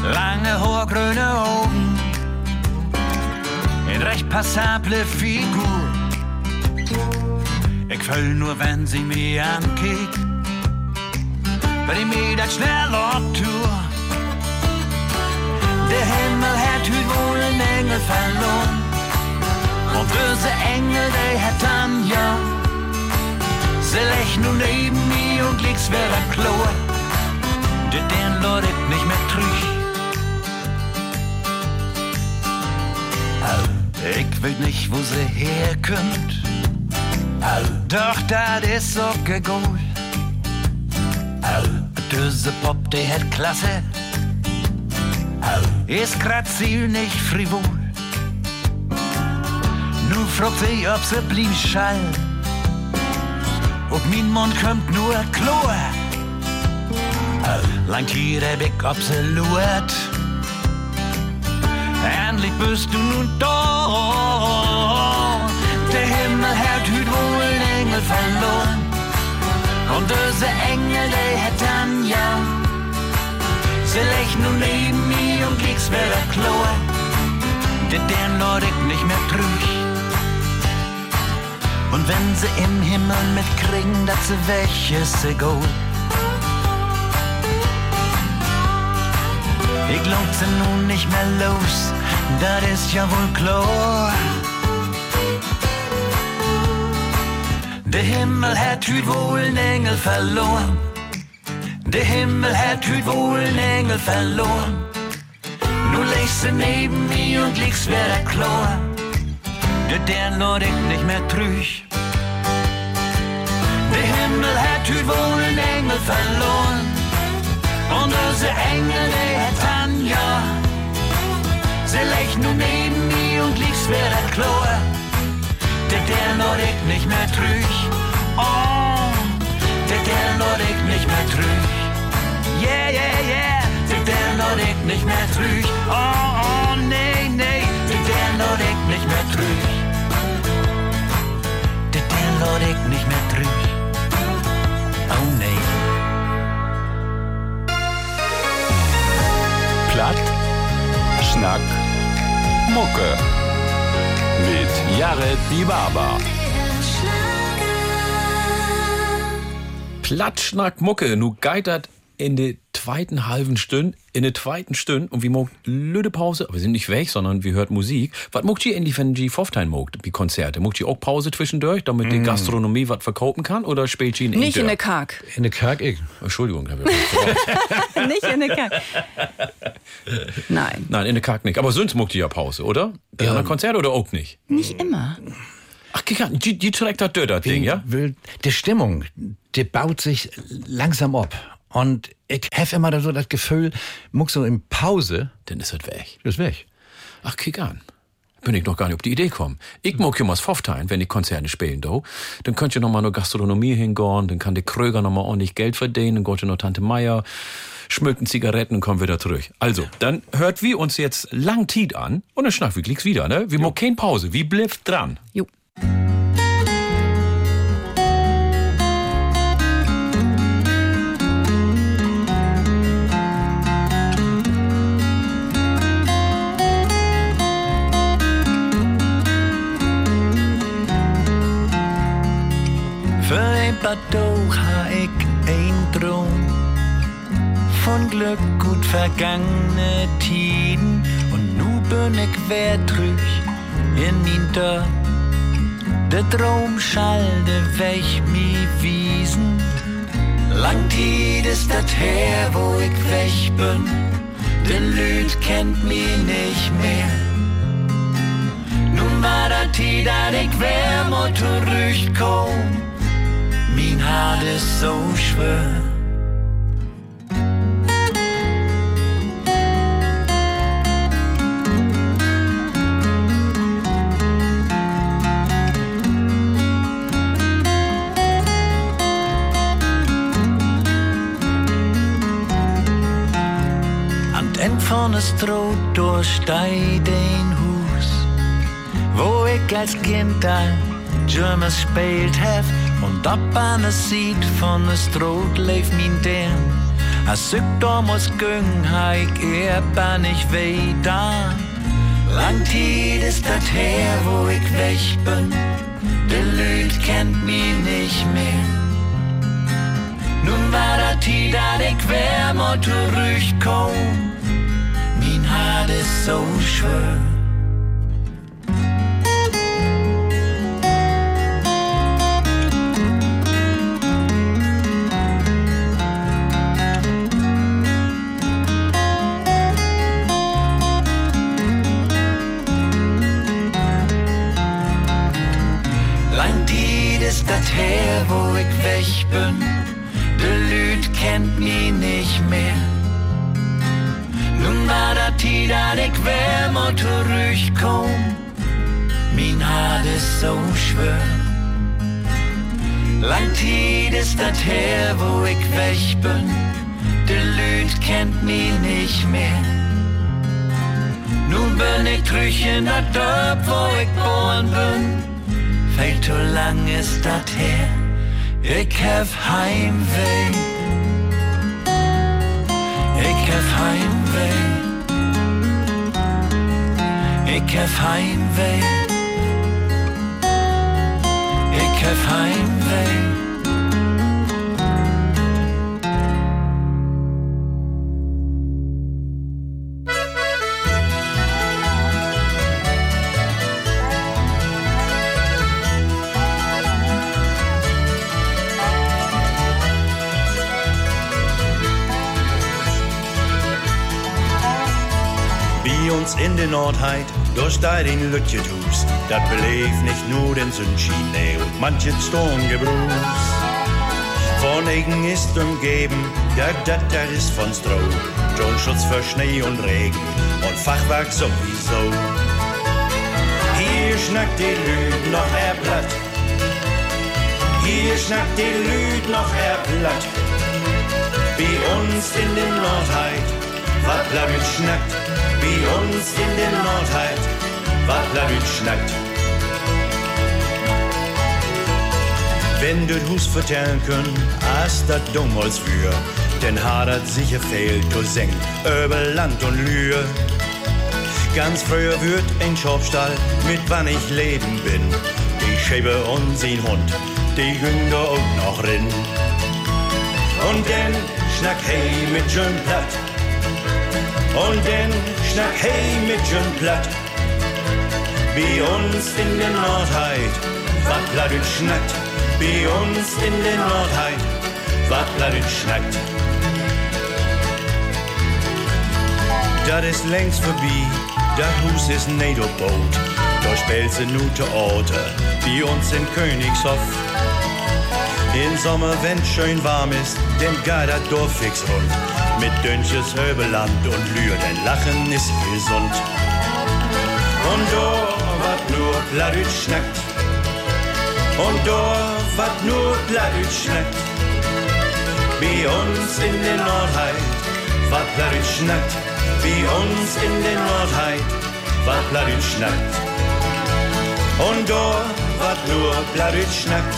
Lange, hohe, grüne Augen. Een recht passable Figur. Ich will nur, wenn sie mir ankickt. Wenn ich mir das schnell abtue. Der Himmel hat heute wohl einen Engel verloren. Und diese Engel, die hat dann ja. Sie lächeln nun neben mir und liegt's wieder klar. Der den ich nicht mehr trüch. Ich weiß nicht, wo sie herkommt. Doch das ist so gegolt. Diese Pop, die hat Klasse. Ist grad ziemlich frivol. Nu fragt sie, ob sie blieb schall. Ob mein Mund kommt nur Chlor. Langt hier hab ich, ob sie luert. Endlich bist du nun da. Der Himmel hat hüt wohl Engel verloren. Und diese Engel, die hat dann ja. Sie lächeln nun neben mir und liegt's wieder klar. Der den nicht mehr trüch. Und wenn sie im Himmel mitkriegen, dass sie weg ist, sie go. Ich glaub sie nun nicht mehr los, das ist ja wohl klar. Der Himmel hat hüt wohl einen Engel verloren. Der Himmel hat hüt wohl einen Engel verloren. Nun legst du neben mir und liegst wieder klar. Der der Lord ich nicht mehr trüch. Der Himmel hat hüt wohl einen Engel verloren. Und diese Engel, die dann ja. Sie lächeln nun neben mir und wieder klar. Der der Lord ich nicht mehr trüch. Oh, der der ich nicht mehr trüch. Yeah, yeah, yeah, der der ich nicht mehr trüch. Oh, Schnack, Mucke. Mit Jared Die Baba. Platschnack Mucke, nu geitert in der zweiten halben Stunde, in der zweiten Stunde und wir mogt lüde Pause, aber wir sind nicht weg, sondern wir hört Musik. Was mogt ihr endlich, wenn die Foftein mogt, die Konzerte? Mogt ihr auch Pause zwischendurch, damit die Gastronomie was verkaufen kann oder spielt ihr in Nicht in der Karg. In der Kerk, ich. Entschuldigung, Herr. Nicht in der Karg. Nein, Nein, in der Karg nicht. Aber sonst mogt ihr ja Pause, oder? Die anderen Konzerte oder auch nicht? nicht immer. Ach, kick an, die, die trägt das Döder Ding, ja? Will, die Stimmung, die baut sich langsam ab. Und ich habe immer so das Gefühl, muck so in Pause, Dann ist das weg. ist weg. Ach, kick an. Bin ich noch gar nicht auf die Idee kommen. Ich mag ja mal Pfofftein, wenn die Konzerne spielen, do. Dann könnt ihr noch mal nur Gastronomie hingehen, dann kann der Kröger noch mal ordentlich Geld verdienen, dann geht ihr noch Tante Meier, schmückten Zigaretten und kommen wieder zurück. Also, dann hört wir uns jetzt lang Tiet an und dann schnack wir klicks wieder, ne? Wir machen keine Pause, wir bleibt dran. Jo. Bado ha ich ein Traum von Glück gut vergangene Tiden und nu bin ich wer trüch in Dörr. Der Traum schalde weg mi wiesen. Lang Tid ist dat her, wo ich weg bin. Den Lüd kennt mi nicht mehr. Nun war dat Tid, dat ich wär mo zurückkomm. Min Hart ist so schwer. Den vorne Stroh durchsteigt ein Hus, wo ich als Kind all Germes spielt hef und ab an es sieht von es Stroh leef min den. Als ich damals ging, ha ich er ban ich weh da. Lang ist dat her, wo ich weg bin. De Lüd kennt mich nicht mehr. Nun war dat Tid, dat ich wär mal zurückkomm. Mein Hart ist so schwer. Ist dat her, wo ich weg bin. De Lüd kennt mich nicht mehr. Nun war dat Tid, dat ich wär mal zurückkomm. Mein Hart ist so schwer. Lang Tid ist dat her, wo ich weg bin. De Lüd kennt mich nicht mehr. Nun bin ich trüch in dat Dorf, wo ich geboren bin. Viel zu lang ist dat her. Ich hab Heimweh. Ich hab Heimweh. Ich hab Heimweh. Ich hab Heimweh. In den Nordheit durch dein Lütjetus, dat beleef nicht nur den Sünschien, nee, und manchen Sturmgebruß. Von Regen ist umgeben, ja, dat der ist von Stroh, Schutz für Schnee und Regen und Fachwerk sowieso. Hier schnackt die Lüd noch er platt, hier schnackt die Lüd noch er platt. Wie uns in den Nordheit, wat Blavit schnackt, wie uns in den Nordheit, wat Blavit schnackt. Wenn du Hus vertellen können, as dat dummels für, denn hadert sicher fehlt du seng über Land und Lühe. Ganz früher wird ein Schopstall, mit wann ich leben bin, die Schäbe und sein Hund, die Hünger auch noch rin. Und denn schnack hey mit schön platt, und denn schnack hey mit schön platt, wie uns in der Nordheit, wat platt schnackt, wie uns in der Nordheit, wat platt schnackt. Dat is längst vorbei, dat Hus ist Nedoboot, durch Belze nute Orte, wie uns in Königshof. Im Sommer, wenn's schön warm ist, gar dat Dorf fix rund, mit Dönches Höbeland und Lühr, denn Lachen ist gesund. Und do, wat nur Pladüt schnackt, und do, wat nur Pladüt schnackt, wie uns in den Nordheit, wat Pladüt schnackt, wie uns in den Nordheit, wat Pladüt schnackt. Und do, wat nur Pladüt schnackt,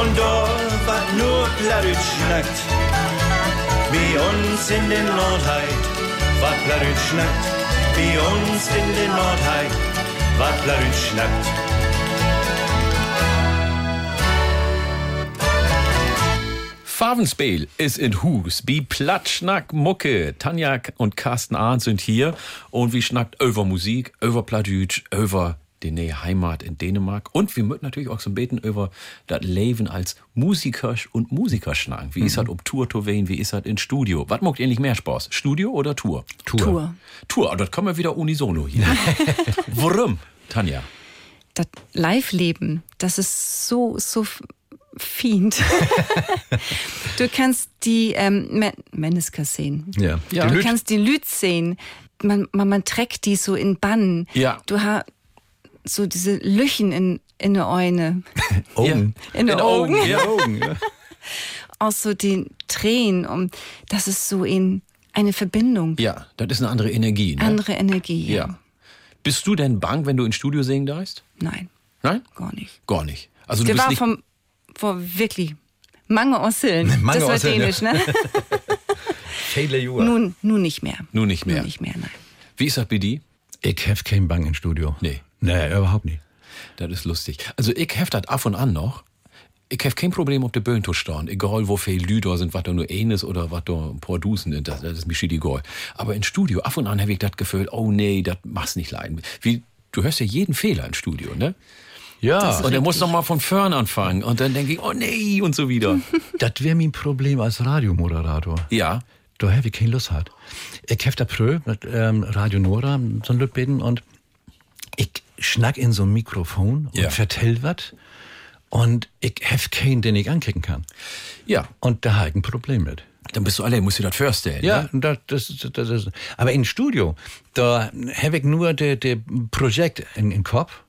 und do, wat nur Pladüt schnackt, wie uns in den Nordheit, wat Pladüt schnackt, wie uns in den Nordheit, wat Pladüt schnackt. Farvenspiel ist in Hus, wie Platschnack Mucke. Tanja und Carsten Arndt sind hier und wir schnackt über Musik, über Pladütsch, über die Nähe Heimat in Dänemark und wir möchten natürlich auch so beten über das Leben als Musiker und Musiker schnacken. Wie ist das ob Tour zu wehen, wie ist das in Studio? Was macht ihr nicht mehr Spaß? Studio oder Tour? Tour. Tour. Tour, aber das kommen wir wieder unisono hier. Warum, Tanja? Das Live-Leben, das ist so, so f- fient. du kannst die ähm, Men Mennesker sehen. Ja. Ja. Du Lüt. kannst die Lüt sehen. Man, man, man trägt die so in Bann. Ja. Du hast so diese Löchen in, in der Eune. Augen. In den In Augen. Augen, ja. Augen, ja. Aus so den Tränen. Und das ist so in eine Verbindung. Ja, das ist eine andere Energie. Ne? Andere Energie. Ja. Bist du denn bang, wenn du ins Studio singen darfst? Nein, Nein? gar nicht. Gar nicht. Also du Der bist war nicht vom, vor wirklich mange Osseln. Mange das war Osseln, ja. dänisch, ne? Viele Jahre. nun, nun nicht mehr. Nun nicht mehr. Nun nicht mehr, nein. Wie ist das bei dir? Ich habe keinen Bang im Studio. Nee. Nee, überhaupt nicht. Das ist lustig. Also ich hef das ab und an noch. Ich hef kein Problem auf der Bühne zu stehen. Egal, wo viele da sind, was da nur eines oder was da ein paar Dusen sind. Das, das ist mir schon egal. Aber im Studio, ab und an habe ich das Gefühl, oh nee, das machst nicht leiden. Wie, du hörst ja jeden Fehler im Studio, ne? Ja. Und er muss noch mal von vorn anfangen. Und dann denke ich, oh nee, und so wieder. Das wäre mein Problem als Radiomoderator. Ja. Da habe ich keine Lust hat. Ich habe da Prö mit ähm, Radio Nora, so ein Lütbeten, und ich schnack in so ein Mikrofon und Ja. vertell was. Und ich habe keinen, den ich anklicken kann. Ja. Und da habe ich ein Problem mit. Dann bist du allein, musst du das vorstellen. Ja, Ne? das, das, das, das, aber im Studio, da habe ich nur das Projekt in den Kopf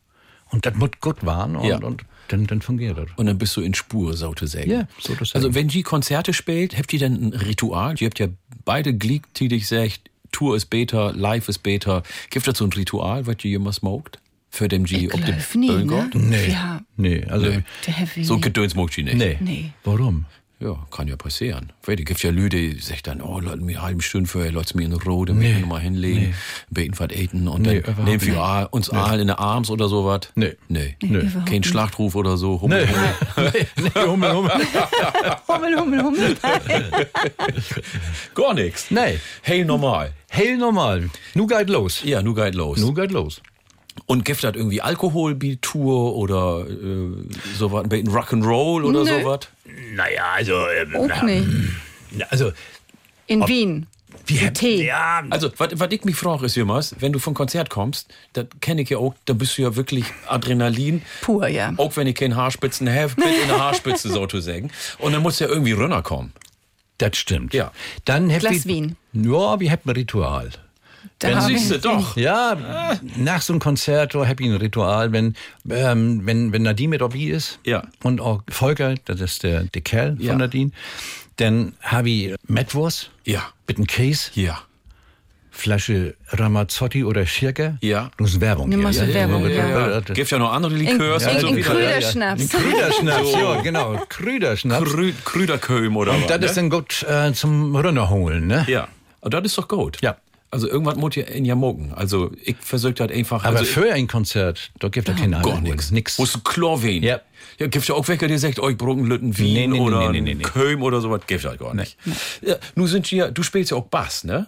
und das muss gut waren und, Ja. und dann, dann fungiert das. Und dann bist du in Spur, so zu sagen. Ja, so zu sagen. Also wenn die Konzerte spielt, habt ihr dann ein Ritual? Ihr habt ja beide gleichzeitig gesagt, Tour ist Beta, Live ist Beta. Gibt es so ein Ritual, was ihr immer smoked? Für den G Ich auf dem glaub nie, ne? Nee. Ja. Nee, also, Nee. So Gedöns smoked ihr nicht. nee. Nee. Warum? Ja, kann ja passieren. Weil es gibt ja Leute, die sagen dann, oh, lass mir eine halbe Stunde vorher, lass mir in Rode, nee. noch mal hinlegen, Nee. beten was eten und Nee, dann nehmen wir uns Aal in der Arms oder sowas. Nee. Nee. Nee. überhaupt Kein nicht. Schlachtruf oder so. Hummel, Nee. Hummel. nee, nee, Hummel, Hummel. Hummel, Hummel, Hummel. Gar nichts. Nee. Hey, normal. Hell normal. Nu geht los. Ja, nu geht los. Nu geht los. Und gibt das irgendwie Alkoholtour oder äh, sowas, ein bisschen Rock'n'Roll oder Nö. sowas? Naja, also, ähm, Auch nicht. also, In Wien. wir Mit Tee. Ja, Also, was was ich mich frage, ist jemals, wenn du vom Konzert kommst, das kenne ich ja auch, da bist du ja wirklich Adrenalin. Pur, ja. Auch wenn ich keine Haarspitzen habe, mit in der Haarspitze so zu sagen. Und dann muss ja irgendwie runterkommen. das stimmt. Ja. Dann Glas ihr- Wien. Ja, wir haben ein Ritual. Da Dann hab siehst du doch. Ja, nach so einem Konzert da hab ich ein Ritual, wenn, ähm, wenn, wenn Nadine mit dabei ist Ja. und auch Volker, das ist der, der Kerl Ja. von Nadine, dann habe ich Mettwurst Ja. mit einem Käse, Ja. Flasche Ramazzotti oder Schirke. Ja. Das ist Werbung. Hier. mal so Werbung, ja. Gibt ja noch andere Likörs In- und so in wieder. Krüderschnaps. Ein Krüderschnaps, ja, genau. Krüderschnaps. Krü Krüderköhm oder und was, das ne? ist dann gut äh, zum Runterholen, ne? Ja. Aber das ist doch gut. Ja. Also irgendwas muss ja in ja mogen. Also ich versuche das einfach. Aber also, für ein Konzert, da gibt es keine Gar nichts. Nix. Wo ist Chlorwein? Ja. Ja, gibt's ja auch welche, die sagt, euch brauchen Lütten Wien Nee, nee, oder nee, nee, nee. Köln oder sowas. Gibt's halt gar nicht. Ja, nun sind ja, du spielst ja auch Bass, ne?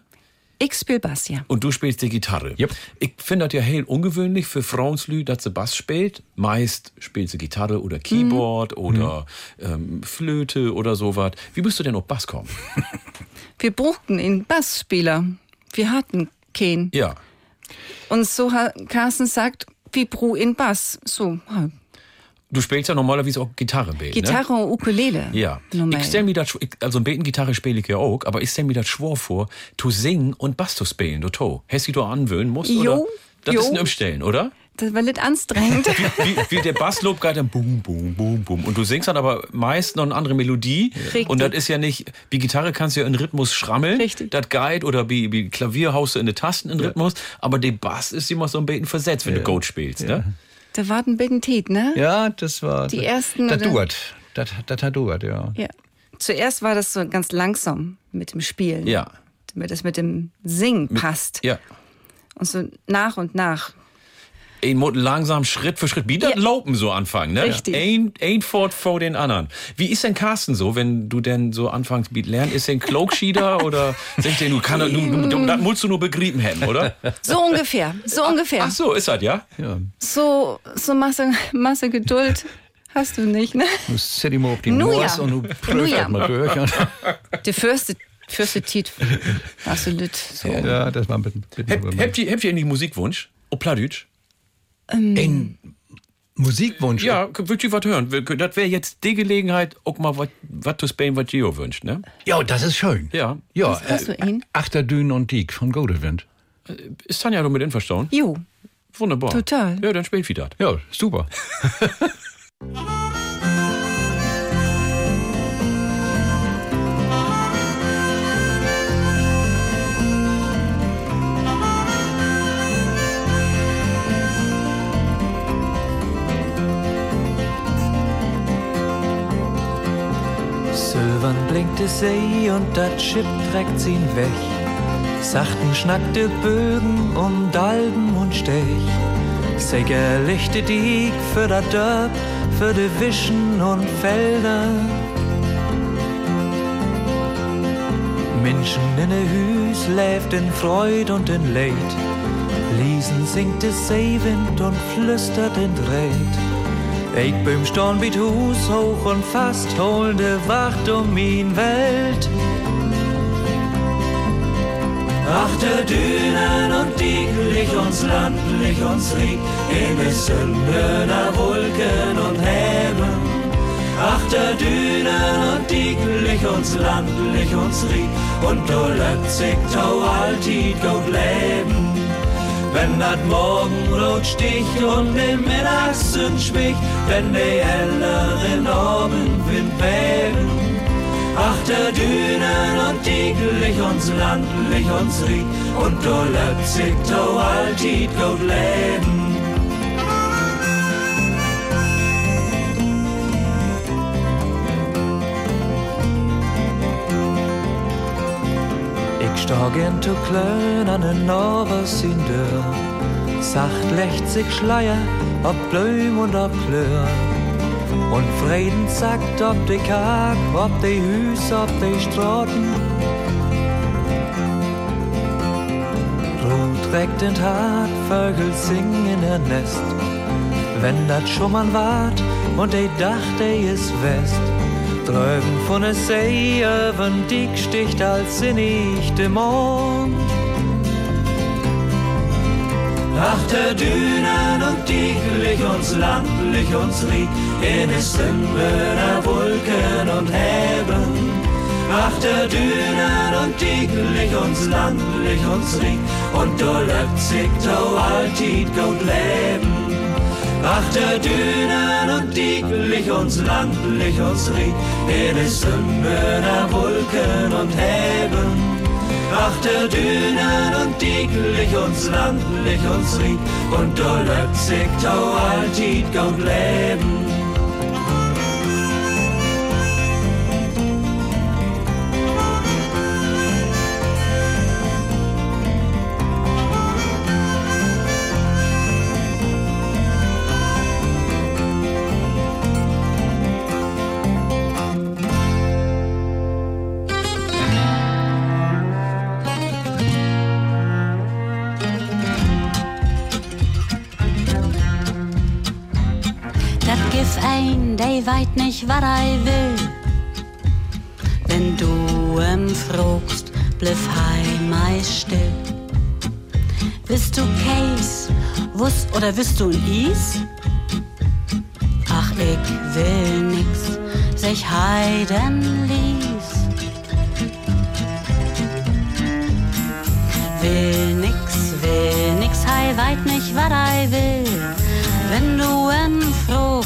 Ich spiel Bass, ja. Und du spielst die Gitarre. Yep. Ich finde das ja hell ungewöhnlich für Frauenslü, dass sie Bass spielt. Meist spielt sie Gitarre oder Keyboard oder ähm, Flöte oder sowas. Wie bist du denn auf Bass kommen? Wir brauchten einen Bassspieler. Wir hatten keinen. ja. Und so hat Carsten sagt, brauchen einen Bass. So, Du spielst ja normalerweise auch Gitarre, Bild, Gitarre und Ukulele. Ne? Ja. Normal. Ich stell mir das, also ein Gitarre spiele ich ja auch, aber ich stell mir das schwor vor, zu singen und Bass zu spielen, du to. Hast du da anwöhnen musst, Jo, oder? Das jo. ist ein Umstellen, oder? Das war nicht anstrengend. Wie, wie der Basslob geht dann boom, boom, boom, boom. Und du singst dann aber meist noch eine andere Melodie. Richtig. Und das ist ja nicht, wie Gitarre kannst du ja in Rhythmus schrammeln. Richtig. Das Guide oder wie, wie Klavier haust du in die Tasten in Rhythmus. Aber der Bass ist immer so ein bisschen versetzt, wenn du Goat spielst, ne? da war ein bisschen Tät, ne? Ja, das war. Die ersten, Das oder? dauert. Das, das hat dauert, ja. Ja. Zuerst war das so ganz langsam mit dem Spielen. Ja. Damit es mit dem Singen passt. Ja. Und so nach und nach. Ein muss langsam Schritt für Schritt, wie das Ja. Laupen so anfangen, ne? Richtig. Ein, ein Fort vor den anderen. Wie ist denn Carsten so, wenn du denn so anfängst mit lernen? Ist der ein Klogschieder oder sagt der, du kann, du, du, du, das musst du nur begrieben haben, oder? So ungefähr. So ungefähr. Ach so, ist das, ja? ja. So, so Masse, Masse Geduld hast du nicht, ne? Du sitzt immer auf die Nu Moors ja. und du prüfst ja. mal durch. Der fürste, fürste Tiet hast du nicht so. ja, das war ein bisschen. Hab, habt ihr, habt ihr einen Musikwunsch? Ob Pladütsch? Ein Musikwunsch. Ja, würdet ihr was hören? Das wäre jetzt die Gelegenheit, auch mal was zu spielen, was Gio wünscht, ne? Ja, das ist schön. Ja. Ja, Was hast du ihn? Achterdünen und Diek von Godewind. Ist Tanja doch mit einverstanden? Jo, Wunderbar. Total. Ja, dann spielt wieder. Ja, super. Silbern blinkt die See und das Schiff trägt ihn weg. Sachten schnackte Bögen um Dalben und Stech. Säger lichte Dieg für das Dörp, für die Wischen und Felder. Menschen in der Hüs läft in Freud und in Leid. Liesen singt es Seewind und flüstert in Dreht. Ich bin storn bit Hus hoch und fast holde Wacht um min Welt. Achter Dünen und Diegelig uns landlich uns Rieg, in Sündener Wolken und Häben. Achter Dünen und Diegelig uns landlich uns Rieg, und do Lötzig tau altid gut leben. Wenn dat Morgenrot sticht und im Mittagssünd schmicht, wenn die helleren Abendwind beben. Achter Dünen und Diegelig uns landlich uns Rieg, und do Lötzig tau altid gut leben. In zu klön an den Norwes in Dörr. Sacht lecht sich Schleier, ob Blüm und ob Klör. Und Frieden sagt, ob die Kag, ob die Hüs, ob die Straten. Rot weckt den Tag, Vögel singen in der Nest. Wenn dat Schumann wart und die dacht, die ist West. Drüben von der See, wenn dick sticht als sinnig der Mond. Achter Dünen und Diegelig uns landlich uns Rieg, in es Stimmener Wolken und Häben. Achter Dünen und Diegelig uns landlich uns Rieg, und do Leipzig tau altid gut leben. Achter Dünen und Diegelig uns landlich uns Rieg, in es Stimmener Wolken und Häben. Achter Dünen und Diegelig uns landlich uns Rieg, und do Leipzig tau altid gut leben. Nicht, wat ei will. Wenn du em fragst, bliff hei meist still. Bist du Case, wuss oder bist du ein Is? Ach, ich will nix, sich heiden ließ. Will nix, will nix, hei weit nicht, wat ei will. Wenn du em fragst,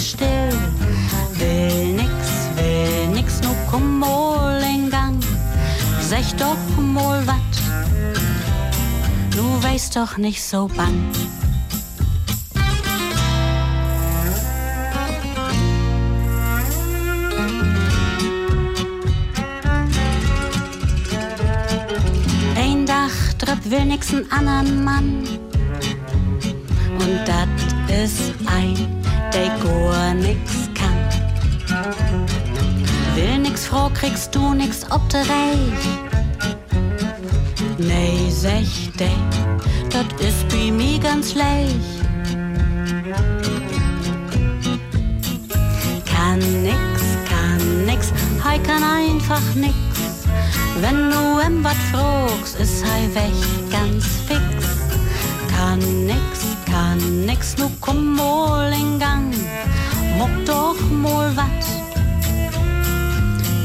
still. Will nix, will nix, nu komm mal in Gang. Sech doch mal wat, du weißt doch nicht so bang. Ein Dach tritt will nix n andern Mann. Und dat ist ein, der gar nix kann. Will nix froh, kriegst du nix ob de Reich. Nee, sech de, dat ist bei mir ganz leicht. Kann nix, kann nix, hei kann einfach nix. Wenn du em wat fragst, ist hei weg ganz fix. Kann nix, kann nix, nu komm mal in Gang. Muck doch mal wat,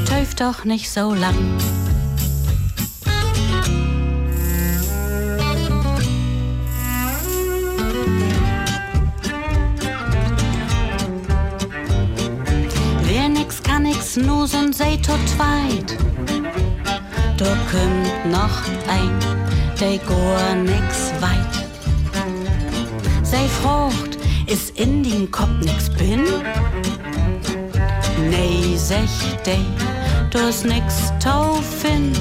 töf doch nicht so lang. Wer nix kann nix, nu sind sei tot zweit. Da kommt noch ein, der gar nix weit sei Frucht, ist in den Kopf nix bin? Nee, sech de, du du's nix taufen.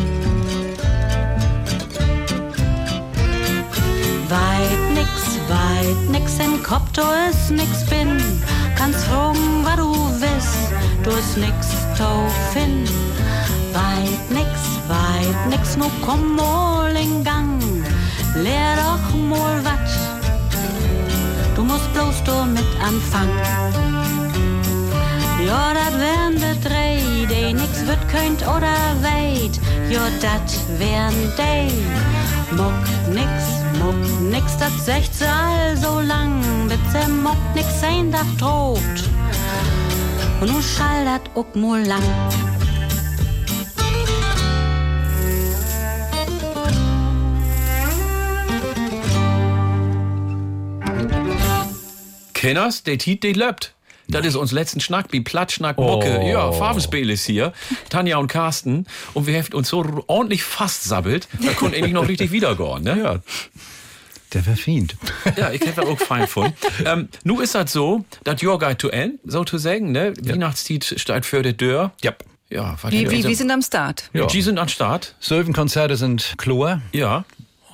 Weit nix, weit nix in Kopf, du ist nix bin. Kannst fragen, was du willst, du's nix taufen. Weit nix, weit nix, nur komm mal in Gang, lehr doch mal was musst bloß du mit anfangen. Ja, dat wären de drei, die nix wird könnt oder weit. Ja, dat wären die. Muck nix, muck nix, dat secht all so lang. Bitte muck nix ein Dach tot. Und nu schall dat ook mal lang. Kenners, der Tiet, der löbt. Das ist uns letzten Schnack, wie Plattschnack, Mucke. Oh. Ja, Farbenspiel ist hier. Tanja und Carsten. Und wir haben uns so ordentlich fast sabbelt. Da konnte endlich noch richtig wiedergehen, ne? Ja. Der war fient. Ja, ich hätte das auch fein gefunden. Ähm, nu ist das so, dass your guide to end, so zu sagen, ne? Weihnachtstiet steht für die Tür. Ja. Ja, was Wie, ja, wie, wir sind am Start. ja. Die sind am Start. Söwen-Konzerte sind Chlor. Ja.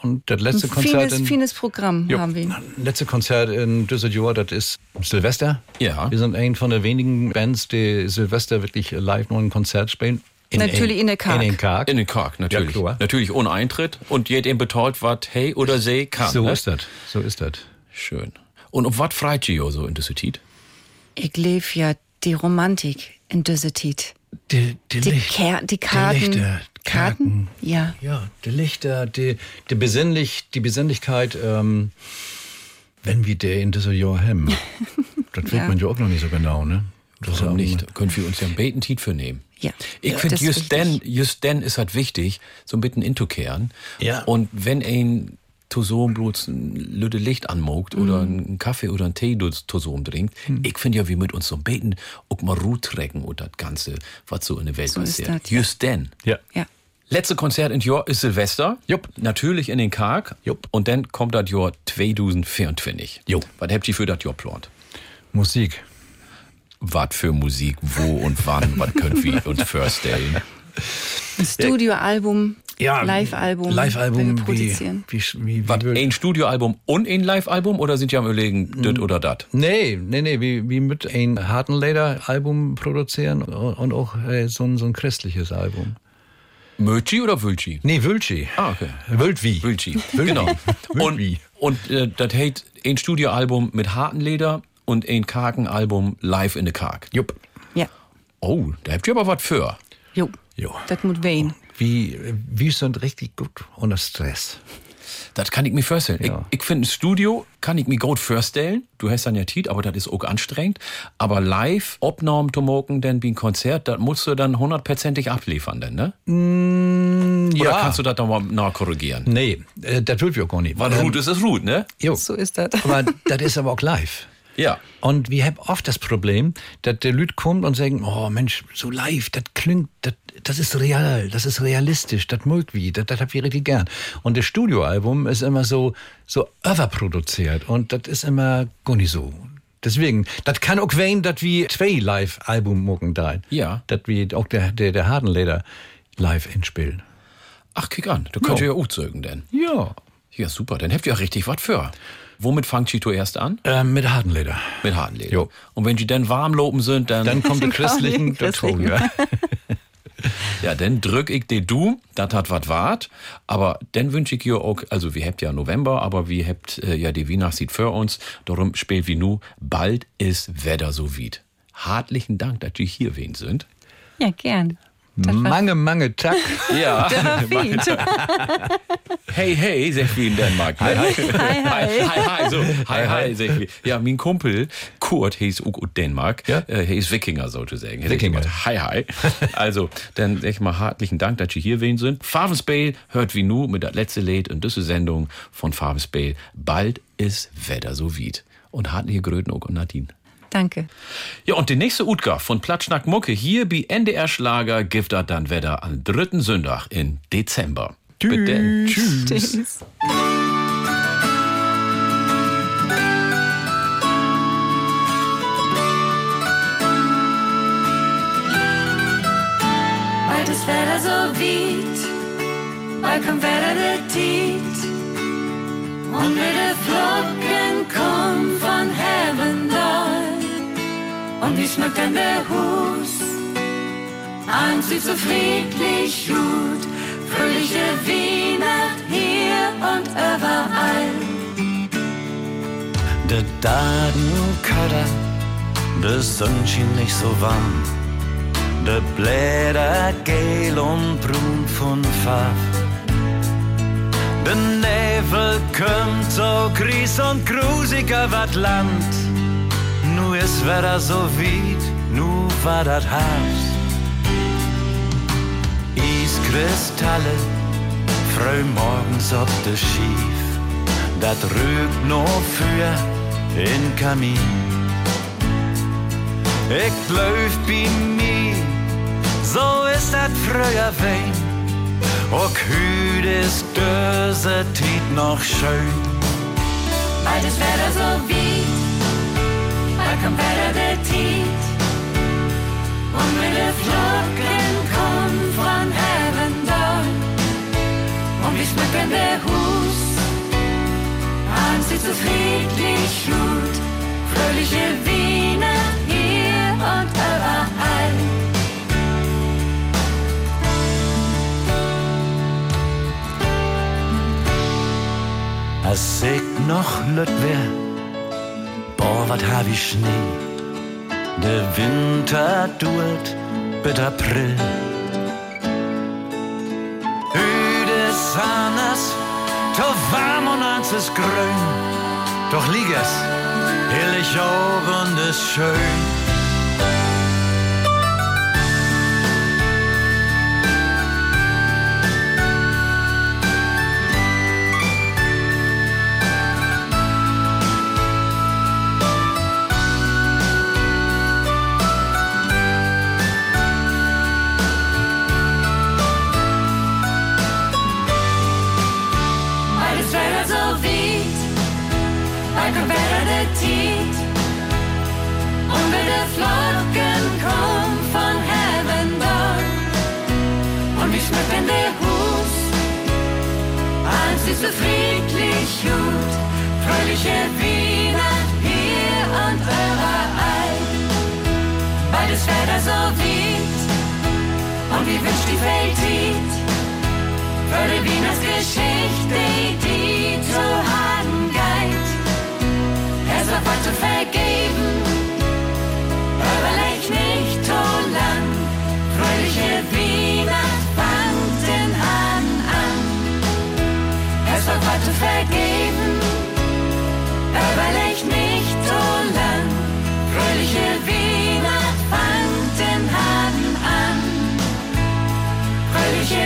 Und das letzte Ein Konzert feines, in, feines Programm Jo. haben wir. letzte Konzert in Düsseldorf, das ist Silvester. Ja. Wir sind eine von der wenigen Bands, die Silvester wirklich live nur ein Konzert spielen. Natürlich in der Karg. In den Karg. In den Kark, natürlich. Ja, klar. natürlich ohne Eintritt. Und jedem betreut, was hey oder sie kann. So ne? ist das. So ist das. Schön. Und um was freit ihr so in dieser Tiet? Ich lebe ja die Romantik in Düsseldorf. Die, die, Die, Licht- Ker die Karten. Lichter, Karten? Ja. Ja, die Lichter, die, die, Besinnlich, die Besinnlichkeit, ähm, wenn wir der in Düsseldorf haben. das weiß Ja. man ja auch noch nicht so genau, ne? Das Warum auch- nicht? Können wir uns ja einen Beten-Tiet für nehmen. Ja. Ich Ja, finde, just denn, just denn ist halt wichtig, so ein bisschen intokehren. Ja. Und wenn ein Tosom bloß ein lüde Licht anmogt Mhm. oder einen Kaffee oder einen Tee durch Tosom trinkt, ich finde ja, wie mit uns so Beten auch mal Ruhe trecken und das Ganze, was so in der Welt So ist passiert. das, ja. Just denn. Ja. Ja. Letzte Konzert in Jahr ist Silvester. Jupp. Natürlich in den Karg. Jupp. Und dann kommt das Jahr 2024. Jupp. Was habt ihr für das Jahr geplant? Musik. Was für Musik, wo und wann, was könnt wir uns vorstellen? Ein Studioalbum, Ja, Live-Album. Live-Album, wir wie, produzieren. wie, wie, Was, wie will- ein Studioalbum und ein Live-Album oder sind ja am überlegen, das oder das? Nee, nee, nee, wie, wie mit ein Hartenleder-Album produzieren und auch äh, so, ein, so ein christliches Album. Möchi oder Wülchi? Nee, Wülci. Ah, okay. Wültwi. Wülchi, genau. und und äh, das heißt ein Studioalbum mit harten Leder und ein Karkenalbum live in der Karg. Jupp. Ja. Oh, da habt ihr aber was für. Jo. Jo. Das muss wehen. Wie, wie sind richtig gut unter Stress. Das kann ich mir vorstellen. Ja. Ich, ich finde, ein Studio kann ich mir gut vorstellen. Du hast dann ja Tiet, aber das ist auch anstrengend. Aber live, Obnorm zu machen, denn wie ein Konzert, das musst du dann hundertprozentig abliefern, denn, ne? Oder ja. kannst du das nochmal nachkorrigieren? Nee, äh, das will wir auch gar nicht. Weil Ähm, Ruth ist es Ruth, ne? Jo. So ist das. Aber das ist aber auch live. Ja. Und wir haben oft das Problem, dass der Lüd kommt und sagen, oh Mensch, so live, das klingt, das, das ist real, das ist realistisch, das mögt wie, das, das hab ich richtig gern. Und das Studioalbum ist immer so, so overproduziert und das ist immer gar nicht so. Deswegen, das kann auch sein, dass wir zwei Live-Album mucken da. Ja. Dass wir auch der, der, der Hardenleder live inspielen. Ach, kick an. Du könnt Ja. ja auch zeugen, denn. Ja. Ja, super. Dann habt ihr ja richtig was für. Womit fangt Chito erst an? Ähm, mit Hardenleder. Mit Hartenleder. Jo. Und wenn die dann warm loben sind, dann, Dann kommt der christlichen christlichen. ja. dann drück ich dir du, das hat wat wart. Aber dann wünsch ich ihr auch, also wir habt ja November, aber wir habt äh, ja die Weihnachtszeit für uns. Darum spielt wie nu, bald ist Wetter so weit. Hartlichen Dank, dass ihr hier wen sind. Ja, gern. Mange, mange Tag. Ja. Hey, hey, sagt wie in Dänemark. Hi, hi. Hi, hi. Hi, hi, so. Hi, hi, wie. Ja, mein Kumpel, Kurt, hieß auch aus Dänemark. Ja? Äh, er ist Wikinger, sozusagen. Er Wikinger. Hi, hi. Also, dann sag ich mal hartlichen Dank, dass ihr hier wen sind. Farbenspiel hört wie nu mit der letzte Lied und diese Sendung von Farbenspiel. Bald ist Wetter so weit. Und hartliche Gröten auch und Nadine. Danke. Ja, und die nächste Utga von Platschnack Mucke hier bei NDR Schlager gibt er dann Wetter am dritten Sonntag in Dezember. Bitte. Tschüss. Tschüss. Bald ist Wetter so weit, bald kommt Wetter der Tiet. Und mit den Flocken kommen von Heaven Und die schmücken der Hus. Eins sieht so friedlich gut. Fröhliche Weihnacht hier und überall. De Dadenkadder, de Sonnenschein nicht so warm. De Blätter gel und brun von Farb. De Nebel kommt so gries und grusig über das Land. Nu ist Wetter so weit, nu war das Haus. Eiskristalle, früh morgens ob de Schief. Dat rügt no für in Kamin. Ich läuf bei mir, so ist dat früher wein. Och hüt ist döse Tiet noch schön. Bald ist Wetter so weit, Tiet. Und mit den Flocken von Heaven down. Und wir schmücken der Hus. Abends sieht so friedlich gut. Fröhliche Wiener hier und überall. Als ich noch lüt wär, boah, wat hab ich Schnee. Der Winter dauert bis April. Hüde anders, to warm und eins ist grün. Doch lieg es, herrlich auch und ist schön. Ist so friedlich gut, fröhliche Weihnacht hier und überall. Bald ist Wetter so weit, und wir wünschen die Welt Tiet. Für die Weihnachtsgeschichte, die zu haben geht. Es war was zu vergeben, Zu vergeben, überleg nicht so lang. Fröhliche Weihnacht fangt den Hahn an. Fröhliche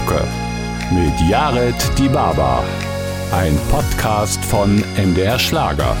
Mucke. Mit Jared Die Baba. Ein Podcast von MDR Schlager.